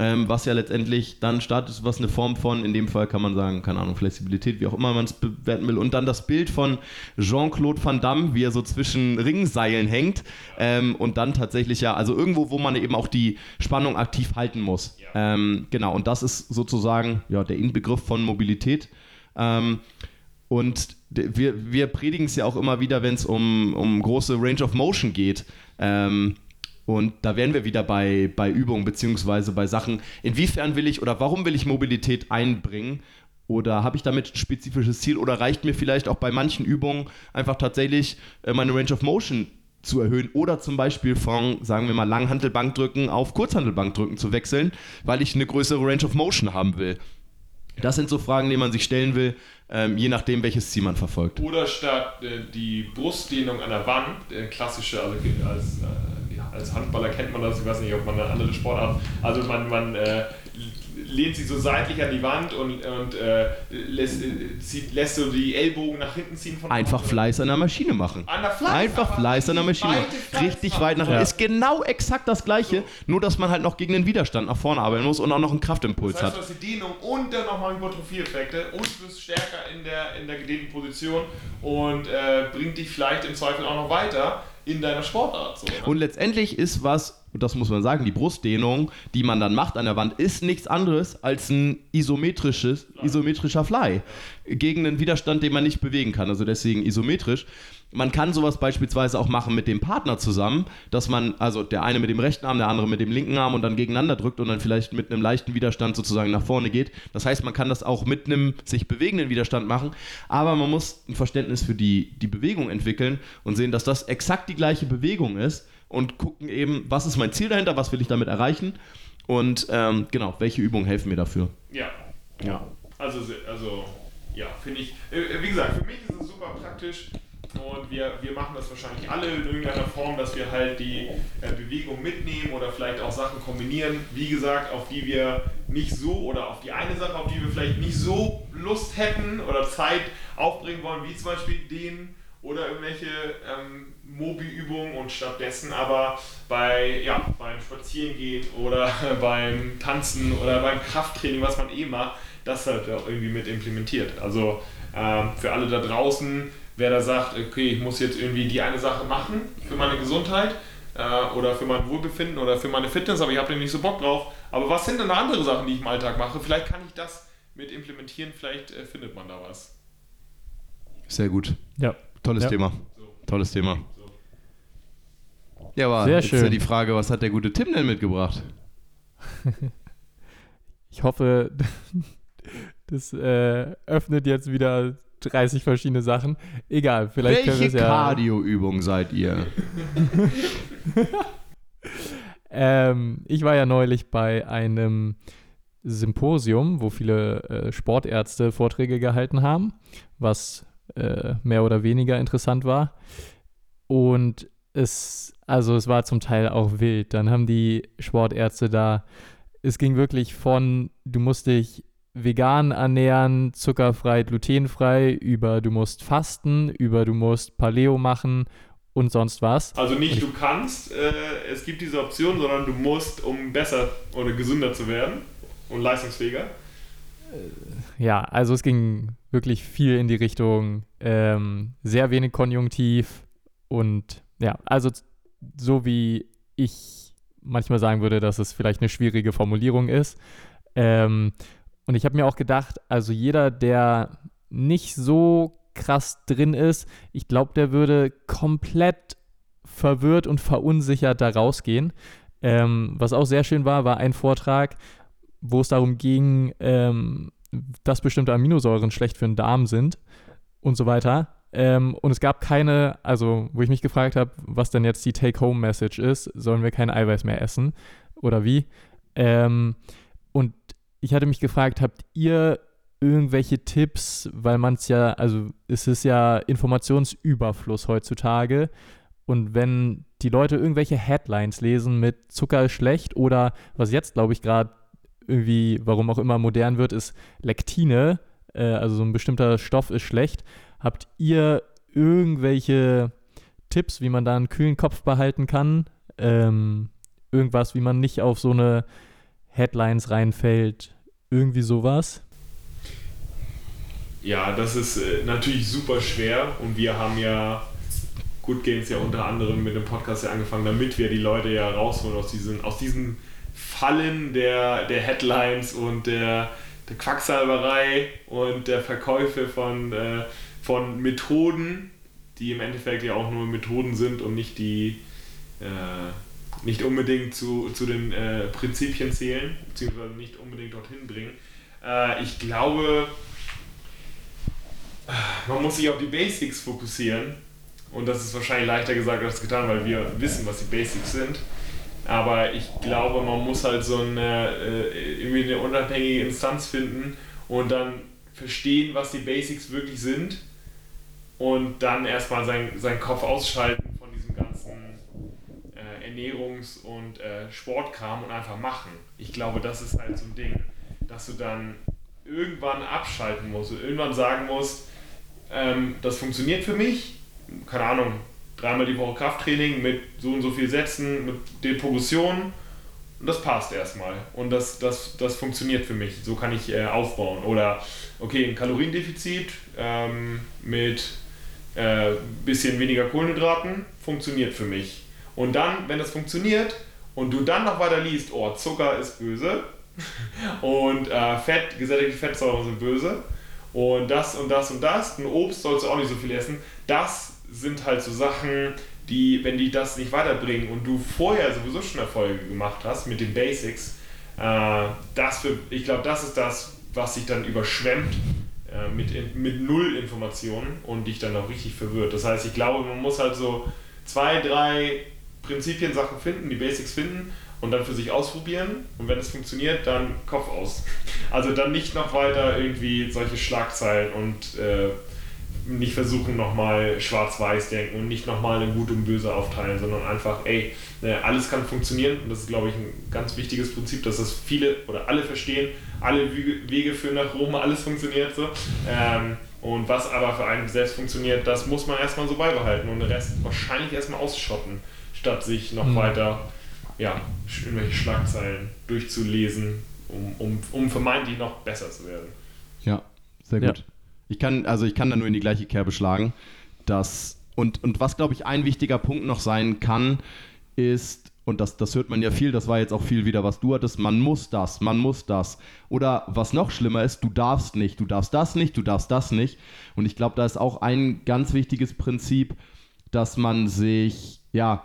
ähm, was ja letztendlich dann startet, was eine Form von, in dem Fall kann man sagen, keine Ahnung, Flexibilität, wie auch immer man es bewerten will. Und dann das Bild von Jean-Claude Van Damme, wie er so zwischen Ringseilen hängt ähm, und dann tatsächlich ja, also irgendwo, wo man eben auch die Spannung aktiv halten muss. Ähm, genau, und das ist sozusagen ja, der Inbegriff von Mobilität. Ähm, und wir, wir predigen es ja auch immer wieder, wenn es um, um große Range of Motion geht. Ähm, und da wären wir wieder bei, bei Übungen beziehungsweise bei Sachen, inwiefern will ich oder warum will ich Mobilität einbringen? Oder habe ich damit ein spezifisches Ziel? Oder reicht mir vielleicht auch bei manchen Übungen einfach tatsächlich äh, meine Range of Motion zu erhöhen? Oder zum Beispiel von, sagen wir mal, Langhantelbankdrücken auf Kurzhantelbankdrücken zu wechseln, weil ich eine größere Range of Motion haben will? Das sind so Fragen, die man sich stellen will, ähm, je nachdem, welches Ziel man verfolgt. Oder statt äh, die Brustdehnung an der Wand, äh, klassische, also als, äh, als Handballer kennt man das, ich weiß nicht, ob man eine andere Sportart, also man, man äh, lehnt sich so seitlich an die Wand und, und äh, lässt, äh, zieht, lässt so die Ellbogen nach hinten ziehen. Von Einfach Fleiß an der Maschine machen. An der Fleiß, Einfach Fleiß an der Maschine machen. Richtig weit nach hinten. Ja. Ist genau exakt das Gleiche, so. nur dass man halt noch gegen den Widerstand nach vorne arbeiten muss und auch noch einen Kraftimpuls das heißt, hat. Du hast die Dehnung und dann nochmal Hypertrophie-Effekte und du bist stärker in der, in der gedehnten Position und äh, bringt dich vielleicht im Zweifel auch noch weiter in deiner Sportart. So, ne? Und letztendlich ist was, und das muss man sagen, die Brustdehnung, die man dann macht an der Wand, ist nichts anderes als ein isometrisches, isometrischer Fly gegen einen Widerstand, den man nicht bewegen kann. Also deswegen isometrisch. Man kann sowas beispielsweise auch machen mit dem Partner zusammen, dass man, also der eine mit dem rechten Arm, der andere mit dem linken Arm und dann gegeneinander drückt und dann vielleicht mit einem leichten Widerstand sozusagen nach vorne geht. Das heißt, man kann das auch mit einem sich bewegenden Widerstand machen, aber man muss ein Verständnis für die, die Bewegung entwickeln und sehen, dass das exakt die gleiche Bewegung ist und gucken eben, was ist mein Ziel dahinter, was will ich damit erreichen und ähm, genau, welche Übungen helfen mir dafür. Ja. Ja. Also, also ja, finde ich, äh, wie gesagt, für mich ist es super praktisch und wir, wir machen das wahrscheinlich alle in irgendeiner Form, dass wir halt die äh, Bewegung mitnehmen oder vielleicht auch Sachen kombinieren, wie gesagt, auf die wir nicht so oder auf die eine Sache, auf die wir vielleicht nicht so Lust hätten oder Zeit aufbringen wollen, wie zum Beispiel den oder irgendwelche ähm, Mobi-Übungen und stattdessen aber bei, ja, beim Spazierengehen oder beim Tanzen oder beim Krafttraining, was man eh macht, das halt auch irgendwie mit implementiert. Also ähm, für alle da draußen, wer da sagt, okay, ich muss jetzt irgendwie die eine Sache machen für meine Gesundheit, äh, oder für mein Wohlbefinden oder für meine Fitness, aber ich habe nicht so Bock drauf. Aber was sind denn andere Sachen, die ich im Alltag mache? Vielleicht kann ich das mit implementieren, vielleicht äh, findet man da was. Sehr gut. Ja. Tolles Ja. Thema. So, Tolles Thema. Ja, aber Sehr jetzt ist ja schön. die Frage, was hat der gute Tim denn mitgebracht? Ich hoffe, das äh, öffnet jetzt wieder 30 verschiedene Sachen. Egal, vielleicht können wir Welche es ja. Cardio-Übung seid ihr? Ähm, ich war ja neulich bei einem Symposium, wo viele äh, Sportärzte Vorträge gehalten haben, was äh, mehr oder weniger interessant war. Und es, also es war zum Teil auch wild. Dann haben die Sportärzte da, es ging wirklich von, du musst dich vegan ernähren, zuckerfrei, glutenfrei, über du musst fasten, über du musst Paleo machen und sonst was. Also nicht du kannst, äh, es gibt diese Option, sondern du musst, um besser oder gesünder zu werden und leistungsfähiger. Ja, also es ging wirklich viel in die Richtung ähm, sehr wenig Konjunktiv und ja, also so wie ich manchmal sagen würde, dass es vielleicht eine schwierige Formulierung ist. Ähm, und ich habe mir auch gedacht, also jeder, der nicht so krass drin ist, ich glaube, der würde komplett verwirrt und verunsichert da rausgehen. Ähm, was auch sehr schön war, war ein Vortrag, wo es darum ging, ähm, dass bestimmte Aminosäuren schlecht für den Darm sind und so weiter. Ähm, und es gab keine, also wo ich mich gefragt habe, was denn jetzt die Take-Home-Message ist, sollen wir kein Eiweiß mehr essen oder wie? Ähm, und ich hatte mich gefragt, habt ihr irgendwelche Tipps, weil man es ja, also es ist ja Informationsüberfluss heutzutage und wenn die Leute irgendwelche Headlines lesen mit Zucker ist schlecht oder was jetzt, glaube ich, gerade irgendwie, warum auch immer modern wird, ist Lektine, äh, also so ein bestimmter Stoff ist schlecht. Habt ihr irgendwelche Tipps, wie man da einen kühlen Kopf behalten kann? Ähm, irgendwas, wie man nicht auf so eine Headlines reinfällt? Irgendwie sowas? Ja, das ist äh, natürlich super schwer und wir haben ja Good Games ja unter anderem mit dem Podcast ja angefangen, damit wir die Leute ja rausholen aus diesen, aus diesen Fallen der, der Headlines und der, der Quacksalberei und der Verkäufe von, äh, von Methoden, die im Endeffekt ja auch nur Methoden sind und nicht die äh, nicht unbedingt zu, zu den äh, Prinzipien zählen, beziehungsweise nicht unbedingt dorthin bringen. Äh, ich glaube, man muss sich auf die Basics fokussieren. Und das ist wahrscheinlich leichter gesagt als getan, weil wir wissen, was die Basics sind. Aber ich glaube, man muss halt so eine, äh, irgendwie eine unabhängige Instanz finden und dann verstehen, was die Basics wirklich sind. Und dann erstmal sein, seinen Kopf ausschalten von diesem ganzen äh, Ernährungs- und äh, Sportkram und einfach machen. Ich glaube, das ist halt so ein Ding, dass du dann irgendwann abschalten musst und irgendwann sagen musst, ähm, das funktioniert für mich, keine Ahnung, dreimal die Woche Krafttraining mit so und so viel Sätzen, mit den Progressionen und das passt erstmal und das, das, das funktioniert für mich, so kann ich äh, aufbauen. Oder okay, ein Kaloriendefizit ähm, mit äh, bisschen weniger Kohlenhydraten funktioniert für mich. Und dann, wenn das funktioniert und du dann noch weiter liest, oh, Zucker ist böse und äh, Fett, gesättigte Fettsäuren sind böse und das und das und das, ein Obst sollst du auch nicht so viel essen, das sind halt so Sachen, die, wenn die das nicht weiterbringen und du vorher sowieso schon Erfolge gemacht hast mit den Basics, äh, das für, ich glaube, das ist das, was sich dann überschwemmt äh, mit, mit null Informationen und dich dann auch richtig verwirrt. Das heißt, ich glaube, man muss halt so zwei, drei Prinzipien, Sachen finden, die Basics finden und dann für sich ausprobieren und wenn es funktioniert, dann Kopf aus. Also dann nicht noch weiter irgendwie solche Schlagzeilen und äh, nicht versuchen nochmal schwarz-weiß denken und nicht nochmal in Gut und Böse aufteilen, sondern einfach, ey, äh, alles kann funktionieren und das ist, glaube ich, ein ganz wichtiges Prinzip, dass das viele oder alle verstehen, alle Wege, führen nach Rom, alles funktioniert so. Ähm, und was aber für einen selbst funktioniert, das muss man erstmal so beibehalten und den Rest wahrscheinlich erstmal ausschotten, statt sich noch Mhm. weiter ja, irgendwelche Schlagzeilen durchzulesen, um, um, um vermeintlich noch besser zu werden. Ja, sehr Ja. gut. Ich kann, also ich kann da nur in die gleiche Kerbe schlagen, dass, und, und was glaube ich ein wichtiger Punkt noch sein kann, ist, und das, das hört man ja viel, das war jetzt auch viel wieder, was du hattest, man muss das, man muss das. Oder was noch schlimmer ist, du darfst nicht, du darfst das nicht, du darfst das nicht. Und ich glaube, da ist auch ein ganz wichtiges Prinzip, dass man sich, ja,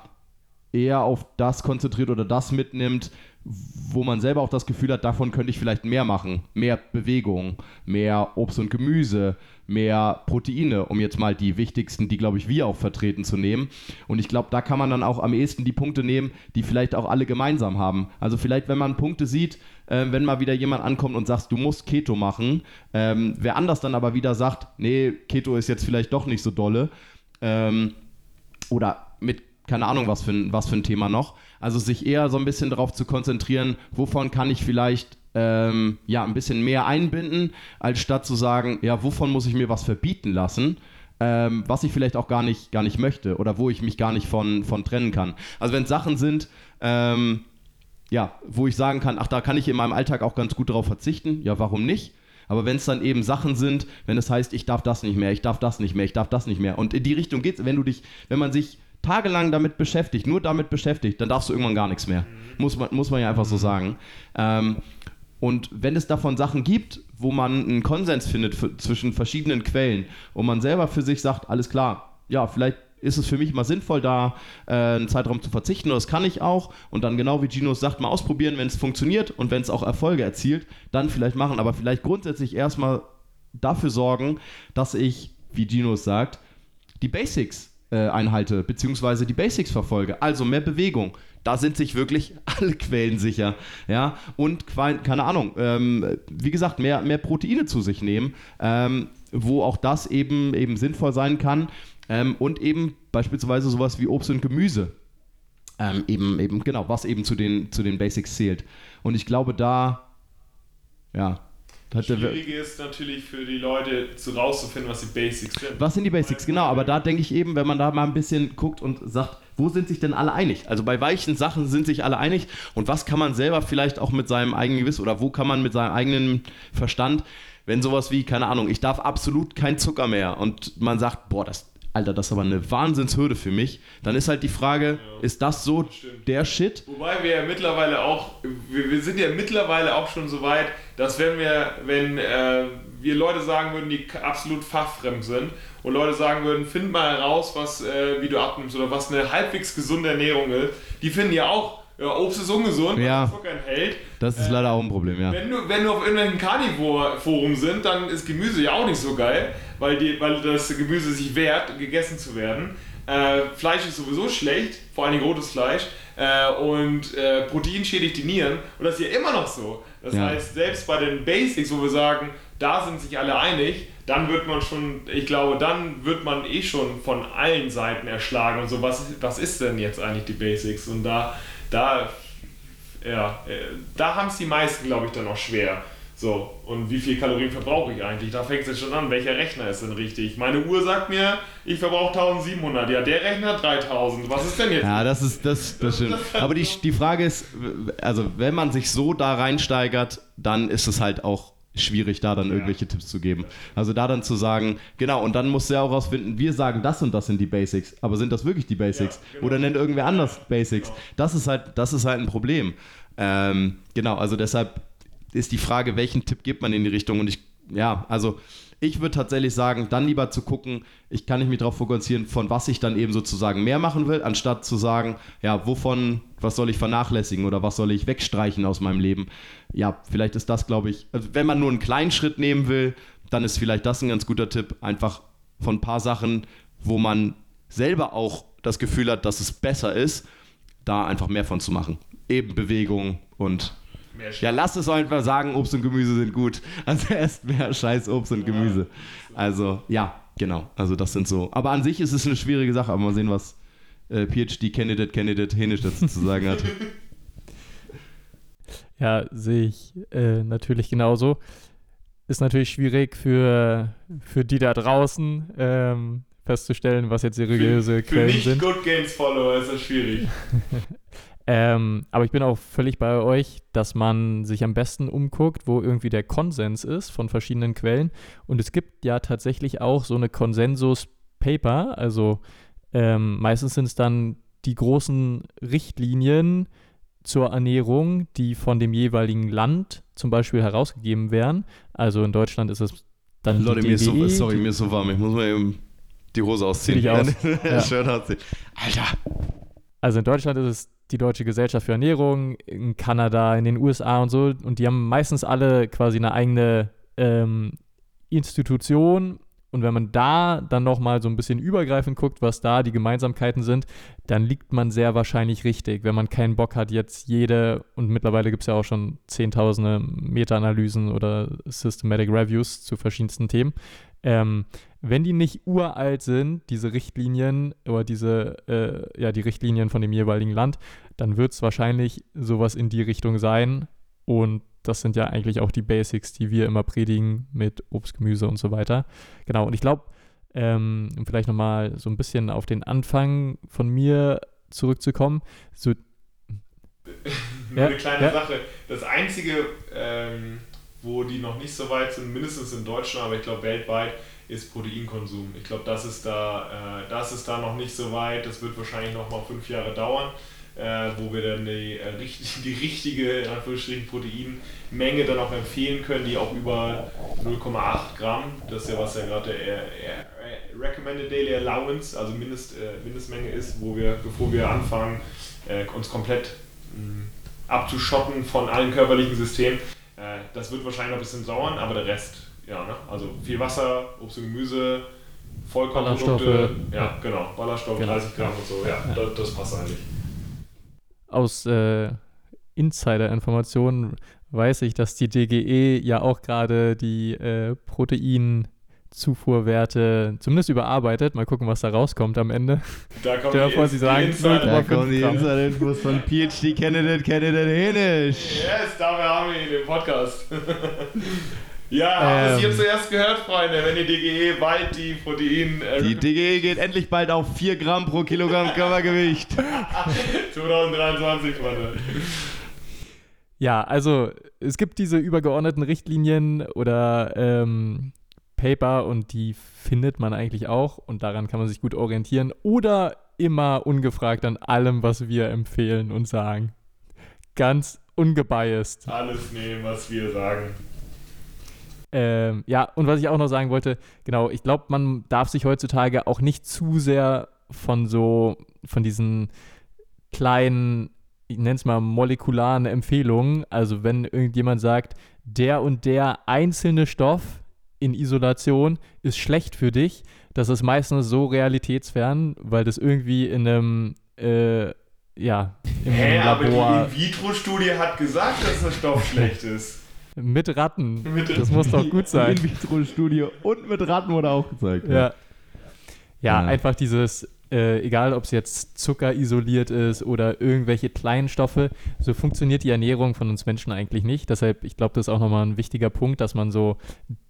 eher auf das konzentriert oder das mitnimmt, wo man selber auch das Gefühl hat, davon könnte ich vielleicht mehr machen. Mehr Bewegung, mehr Obst und Gemüse, mehr Proteine, um jetzt mal die wichtigsten, die, glaube ich, wir auch vertreten zu nehmen. Und ich glaube, da kann man dann auch am ehesten die Punkte nehmen, die vielleicht auch alle gemeinsam haben. Also vielleicht, wenn man Punkte sieht, äh, wenn mal wieder jemand ankommt und sagt, du musst Keto machen, ähm, wer anders dann aber wieder sagt, nee, Keto ist jetzt vielleicht doch nicht so dolle. Ähm, oder keine Ahnung, was für, ein, was für ein Thema noch. Also sich eher so ein bisschen darauf zu konzentrieren, wovon kann ich vielleicht ähm, ja, ein bisschen mehr einbinden, als statt zu sagen, ja, wovon muss ich mir was verbieten lassen, ähm, was ich vielleicht auch gar nicht, gar nicht möchte oder wo ich mich gar nicht von, von trennen kann. Also wenn es Sachen sind, ähm, ja, wo ich sagen kann, ach, da kann ich in meinem Alltag auch ganz gut darauf verzichten, ja, warum nicht? Aber wenn es dann eben Sachen sind, wenn es heißt, ich darf das nicht mehr, ich darf das nicht mehr, ich darf das nicht mehr. Und in die Richtung geht es, wenn du dich, wenn man sich tagelang damit beschäftigt, nur damit beschäftigt, dann darfst du irgendwann gar nichts mehr. Muss man, muss man ja einfach so sagen. Ähm, und wenn es davon Sachen gibt, wo man einen Konsens findet zwischen verschiedenen Quellen und man selber für sich sagt, alles klar, ja, vielleicht ist es für mich mal sinnvoll, da äh, einen Zeitraum zu verzichten. Und das kann ich auch. Und dann genau wie Gino sagt, mal ausprobieren, wenn es funktioniert und wenn es auch Erfolge erzielt, dann vielleicht machen. Aber vielleicht grundsätzlich erstmal dafür sorgen, dass ich, wie Gino sagt, die Basics äh, einhalte, beziehungsweise die Basics verfolge. Also mehr Bewegung. Da sind sich wirklich alle Quellen sicher. Ja? Und keine Ahnung, ähm, wie gesagt, mehr, mehr Proteine zu sich nehmen, ähm, wo auch das eben, eben sinnvoll sein kann. Ähm, und eben beispielsweise sowas wie Obst und Gemüse. Ähm, eben, eben, genau, was eben zu den, zu den Basics zählt. Und ich glaube, da, ja, das Schwierige ist natürlich für die Leute zu rauszufinden, was die Basics sind. Was sind die Basics, genau. Aber da denke ich eben, wenn man da mal ein bisschen guckt und sagt, wo sind sich denn alle einig? Also bei weichen Sachen sind sich alle einig. Und was kann man selber vielleicht auch mit seinem eigenen Gewissen oder wo kann man mit seinem eigenen Verstand, wenn sowas wie, keine Ahnung, ich darf absolut kein Zucker mehr und man sagt, boah, das Alter, das ist aber eine Wahnsinnshürde für mich. Dann ist halt die Frage, ja, ist das so das der Shit? Wobei wir ja mittlerweile auch, wir, wir, sind ja mittlerweile auch schon so weit, dass wenn wir, wenn äh, wir Leute sagen würden, die absolut fachfremd sind und Leute sagen würden, find mal heraus, was, äh, wie du abnimmst oder was eine halbwegs gesunde Ernährung ist, die finden ja auch, ja, Obst ist ungesund, ja. Zucker enthält. Das ist äh, leider auch ein Problem, ja. Wenn du, wenn du auf irgendwelchen Carnivore-Forum sind, dann ist Gemüse ja auch nicht so geil, weil, die, weil das Gemüse sich wehrt, gegessen zu werden. Äh, Fleisch ist sowieso schlecht, vor allem rotes Fleisch. Äh, und äh, Protein schädigt die Nieren. Und das ist ja immer noch so. Das ja. heißt, selbst bei den Basics, wo wir sagen, da sind sich alle einig, dann wird man schon, ich glaube, dann wird man eh schon von allen Seiten erschlagen und so, was, was ist denn jetzt eigentlich die Basics? Und da da, ja, äh, da haben es die meisten, glaube ich, dann noch schwer. So, und wie viel Kalorien verbrauche ich eigentlich? Da fängt es jetzt schon an. Welcher Rechner ist denn richtig? Meine Uhr sagt mir, ich verbrauche 1700. Ja, der Rechner 3000. Was ist denn jetzt? Ja, das ist das, das stimmt. Aber die, die Frage ist, also wenn man sich so da reinsteigert, dann ist es halt auch schwierig, da dann ja. irgendwelche Tipps zu geben. Also da dann zu sagen, genau, und dann musst du ja auch rausfinden, wir sagen das und das sind die Basics, aber sind das wirklich die Basics? Ja, genau. Oder nennt irgendwer anders Basics? Genau. Das ist halt, das ist halt ein Problem. Ähm, genau, also deshalb ist die Frage, welchen Tipp gibt man in die Richtung? Und ich, ja, also ich würde tatsächlich sagen, dann lieber zu gucken, ich kann mich darauf fokussieren, von was ich dann eben sozusagen mehr machen will, anstatt zu sagen, ja, wovon, was soll ich vernachlässigen oder was soll ich wegstreichen aus meinem Leben. Ja, vielleicht ist das, glaube ich, also wenn man nur einen kleinen Schritt nehmen will, dann ist vielleicht das ein ganz guter Tipp, einfach von ein paar Sachen, wo man selber auch das Gefühl hat, dass es besser ist, da einfach mehr von zu machen. Eben Bewegung und ja, lass es einfach sagen, Obst und Gemüse sind gut. Also erst mehr scheiß Obst und Gemüse. Also, ja, genau. Also das sind so. Aber an sich ist es eine schwierige Sache, aber mal sehen, was äh, PhD-Candidate, Candidate Henisch dazu zu sagen hat. Ja, sehe ich äh, natürlich genauso. Ist natürlich schwierig für, für die da draußen ähm, festzustellen, was jetzt seriöse für, Quellen für nicht sind. Good Games Follower ist das schwierig. Ähm, aber ich bin auch völlig bei euch, dass man sich am besten umguckt, wo irgendwie der Konsens ist von verschiedenen Quellen. Und es gibt ja tatsächlich auch so eine Konsensus-Paper. Also ähm, meistens sind es dann die großen Richtlinien zur Ernährung, die von dem jeweiligen Land zum Beispiel herausgegeben werden. Also in Deutschland ist es dann Leute, die mir ist so, DGE, sorry, mir ist so warm. Ich muss mal eben die Hose ausziehen. Zieh dich aus. Ja. Ausziehen. Alter. Also in Deutschland ist es die Deutsche Gesellschaft für Ernährung, in Kanada, in den USA und so. Und die haben meistens alle quasi eine eigene ähm, Institution. Und wenn man da dann nochmal so ein bisschen übergreifend guckt, was da die Gemeinsamkeiten sind, dann liegt man sehr wahrscheinlich richtig. Wenn man keinen Bock hat, jetzt jede, und mittlerweile gibt es ja auch schon zehntausende Meta-Analysen oder Systematic Reviews zu verschiedensten Themen. Ähm, wenn die nicht uralt sind, diese Richtlinien oder diese, äh, ja, die Richtlinien von dem jeweiligen Land, dann wird es wahrscheinlich sowas in die Richtung sein. Und das sind ja eigentlich auch die Basics, die wir immer predigen mit Obst, Gemüse und so weiter. Genau, und ich glaube, ähm, um vielleicht nochmal so ein bisschen auf den Anfang von mir zurückzukommen, so, Nur Ja, eine kleine ja. Sache. Das Einzige, ähm, wo die noch nicht so weit sind, mindestens in Deutschland, aber ich glaube weltweit, ist Proteinkonsum. Ich glaube, das ist da, äh, das ist da noch nicht so weit. Das wird wahrscheinlich noch mal fünf Jahre dauern, äh, wo wir dann die, äh, richt- die richtige in Anführungsstrichen Proteinmenge dann auch empfehlen können, die auch über 0,8 Gramm, das ist ja was ja gerade der äh, Recommended Daily Allowance, also Mindest, äh, Mindestmenge ist, wo wir, bevor wir anfangen, äh, uns komplett mh, abzuschotten von allen körperlichen Systemen. Äh, das wird wahrscheinlich noch ein bisschen dauern, aber der Rest, ja, ne? also viel Wasser, Obst und Gemüse, Vollkornprodukte, ja, genau, Ballaststoff, Genau. 30 Gramm und so, ja, Das, das passt eigentlich. Aus äh, Insider-Informationen weiß ich, dass die DGE ja auch gerade die äh, Proteinzufuhrwerte zumindest überarbeitet. Mal gucken, was da rauskommt am Ende. Da kommen Stell dir die, vor, Sie sagen. Da kommen die Insider-Infos von PhD Candidate Candidate Henisch. Yes, dafür haben wir ihn im Podcast. ja, habt ihr es Ähm. hier zuerst gehört, Freunde, wenn die DGE bald die Protein... Äh, Die DGE geht endlich bald auf 4 Gramm pro Kilogramm Körpergewicht. 2023, Freunde. Ja, also es gibt diese übergeordneten Richtlinien oder ähm, Paper und die findet man eigentlich auch und daran kann man sich gut orientieren oder immer ungefragt an allem, was wir empfehlen und sagen. Ganz ungebiased. Alles nehmen, was wir sagen. Ähm, ja, und was ich auch noch sagen wollte, genau, ich glaube, man darf sich heutzutage auch nicht zu sehr von so, von diesen kleinen, ich nenne es mal molekularen Empfehlungen, also wenn irgendjemand sagt, der und der einzelne Stoff in Isolation ist schlecht für dich, das ist meistens so realitätsfern, weil das irgendwie in einem, äh, ja, im Hä, aber Labor die In-vitro-Studie hat gesagt, dass der Stoff schlecht ist. Mit Ratten, Mit das muss doch gut sein. In-vitro-Studie und mit Ratten wurde auch gezeigt. Ja. Ja, Ja. einfach dieses, äh, egal ob es jetzt Zucker isoliert ist oder irgendwelche kleinen Stoffe, so funktioniert die Ernährung von uns Menschen eigentlich nicht. Deshalb, ich glaube, das ist auch nochmal ein wichtiger Punkt, dass man so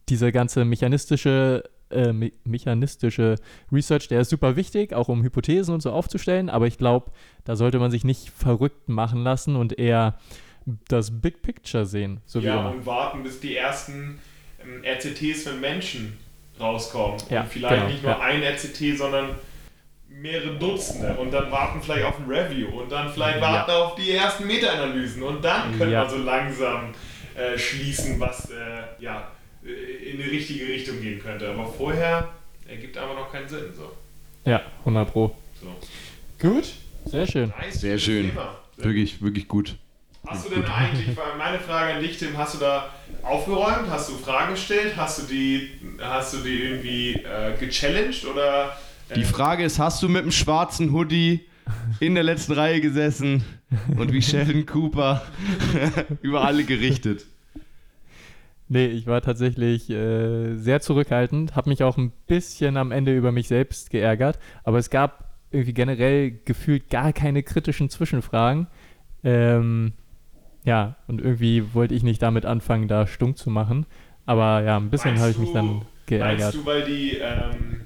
diese ganze mechanistische, äh, me mechanistische Research, der ist super wichtig, auch um Hypothesen und so aufzustellen, aber ich glaube, da sollte man sich nicht verrückt machen lassen und eher das Big Picture sehen, so wie ja, immer. und warten, bis die ersten ähm, RCTs für Menschen rauskommen. Ja, und vielleicht genau, nicht nur ja. ein RCT, sondern mehrere Dutzende. Und dann warten vielleicht auf ein Review. Und dann vielleicht Ja. warten auf die ersten Meta-Analysen. Und dann könnte Ja. man so langsam äh, schließen, was äh, ja, äh, in die richtige Richtung gehen könnte. Aber vorher ergibt einfach noch keinen Sinn. So. Ja, 100 Pro. So. Gut, sehr schön. Nice, Sehr schön. Thema. Sehr Wirklich, wirklich gut. Hast du denn eigentlich, meine Frage an dich, Tim, hast du da aufgeräumt? Hast du Fragen gestellt? Hast du die, hast du die irgendwie äh, gechallenged oder? Äh, Die Frage ist, hast du mit dem schwarzen Hoodie in der letzten Reihe gesessen und wie Sheldon Cooper über alle gerichtet? Nee, ich war tatsächlich äh, sehr zurückhaltend, habe mich auch ein bisschen am Ende über mich selbst geärgert, aber es gab irgendwie generell gefühlt gar keine kritischen Zwischenfragen. Ähm, ja, und irgendwie wollte ich nicht damit anfangen, da stunk zu machen. Aber ja, ein bisschen habe ich mich dann geärgert. Meinst du, weil die, ähm,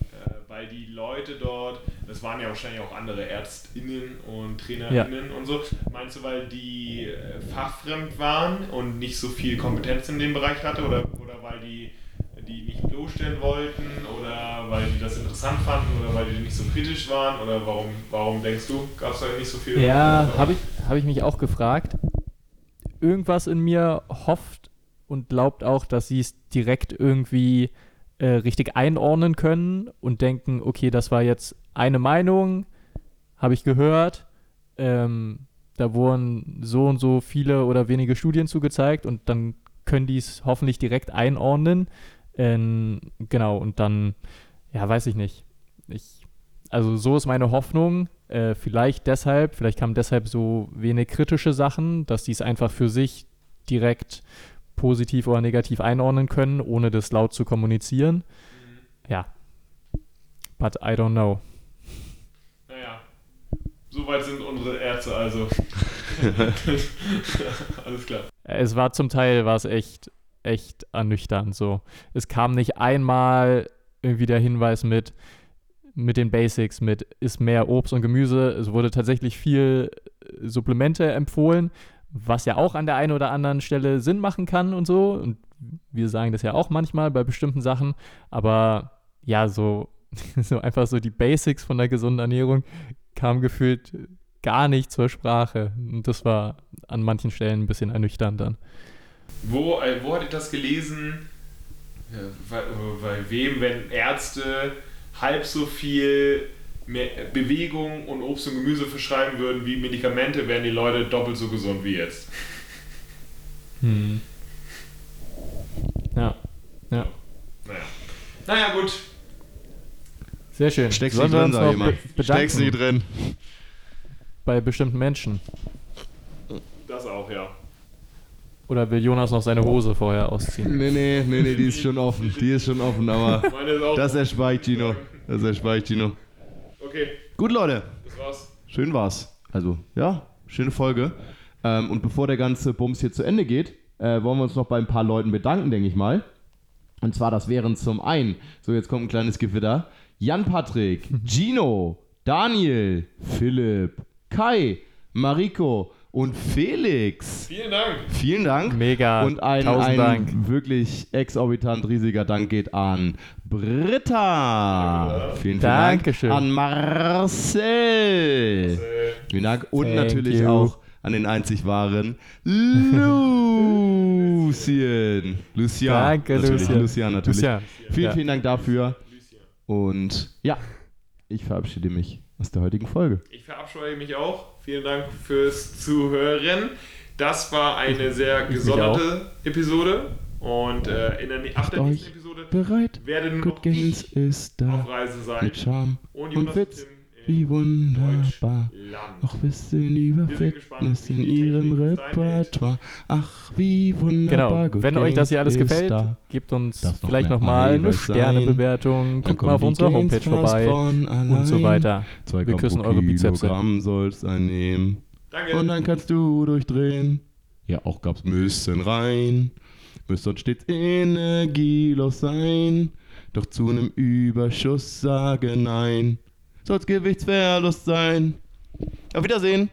äh, weil die Leute dort, das waren ja wahrscheinlich auch andere ÄrztInnen und TrainerInnen und so, meinst du, weil die äh, fachfremd waren und nicht so viel Kompetenz in dem Bereich hatte oder, oder weil die die nicht bloßstellen wollten oder weil die das interessant fanden oder weil die nicht so kritisch waren oder warum, warum denkst du, gab es da nicht so viel? Ja, habe ich, hab ich mich auch gefragt. Irgendwas in mir hofft und glaubt auch, dass sie es direkt irgendwie äh, richtig einordnen können und denken, okay, das war jetzt eine Meinung, habe ich gehört. Ähm, da wurden so und so viele oder wenige Studien zugezeigt und dann können die es hoffentlich direkt einordnen. Ähm, genau, und dann, ja, weiß ich nicht. Ich, also so ist meine Hoffnung. Äh, vielleicht deshalb, vielleicht kamen deshalb so wenig kritische Sachen, dass die es einfach für sich direkt positiv oder negativ einordnen können, ohne das laut zu kommunizieren. Ja. But I don't know. Naja, soweit sind unsere Ärzte also. Alles klar. Es war zum Teil, war es echt, echt ernüchternd so. Es kam nicht einmal irgendwie der Hinweis mit, mit den Basics, mit ist mehr Obst und Gemüse. Es wurde tatsächlich viel äh, Supplemente empfohlen, was ja auch an der einen oder anderen Stelle Sinn machen kann und so. Und wir sagen das ja auch manchmal bei bestimmten Sachen. Aber ja, so, so einfach so die Basics von der gesunden Ernährung kam gefühlt gar nicht zur Sprache. Und das war an manchen Stellen ein bisschen ernüchternd dann. Wo, äh, wo hatte ich das gelesen? Ja, bei, bei wem, wenn Ärzte halb so viel mehr Bewegung und Obst und Gemüse verschreiben würden wie Medikamente, wären die Leute doppelt so gesund wie jetzt. Hm. Ja. Ja. Naja. Naja, gut. Sehr schön. Steckst wir drin, sag Steckst bedanken drin. bei bestimmten Menschen? Das auch, ja. Oder will Jonas noch seine Hose vorher ausziehen? Nee, nee, nee, nee, die ist schon offen. Die ist schon offen, aber das erspare ich Gino. Das erspare ich Gino. Okay, Gut, Leute. das war's. Schön war's. Also, ja, schöne Folge. Ähm, und bevor der ganze Bums hier zu Ende geht, äh, wollen wir uns noch bei ein paar Leuten bedanken, denke ich mal. Und zwar, das wären zum einen, so jetzt kommt ein kleines Gewitter, Jan-Patrick, Gino, Daniel, Philipp, Kai, Mariko und Felix. Vielen Dank. Vielen Dank. Mega. Und ein, Tausend ein Dank. wirklich exorbitant riesiger Dank geht an Britta. Ja. Vielen, vielen Dankeschön. Dank. An Marcel. Äh, Vielen Dank. Und Thank natürlich you. auch an den einzig wahren Lucien. Lucian. Danke, natürlich. Lucian. Lucian, natürlich. Lucian. Vielen, Ja. vielen Dank dafür. Und ja, ich verabschiede mich aus der heutigen Folge. Ich verabscheue mich auch. Vielen Dank fürs Zuhören. Das war eine sehr gesonderte Episode. Und äh, in der nächsten Episode Bereit? werde nur Good Games ist da. auf Reise sein. Mit Charme Und und Witz. Wie wunderbar. Noch bisschen über Fitness in ihrem Repertoire. Ach, wie wunderbar. Genau. Wenn euch das hier alles gefällt, da. gebt uns noch vielleicht nochmal eine. Sternebewertung. Guckt mal auf unserer Homepage vorbei und so weiter. Zwei Wir küssen eure Bizepse. Kilogramm soll's einnehmen. Danke. Und dann kannst du durchdrehen. Ja, auch gab's müssen rein. Müsste sonst stets energielos sein. Doch zu einem Überschuss sage nein. Soll's Gewichtsverlust sein. Auf Wiedersehen.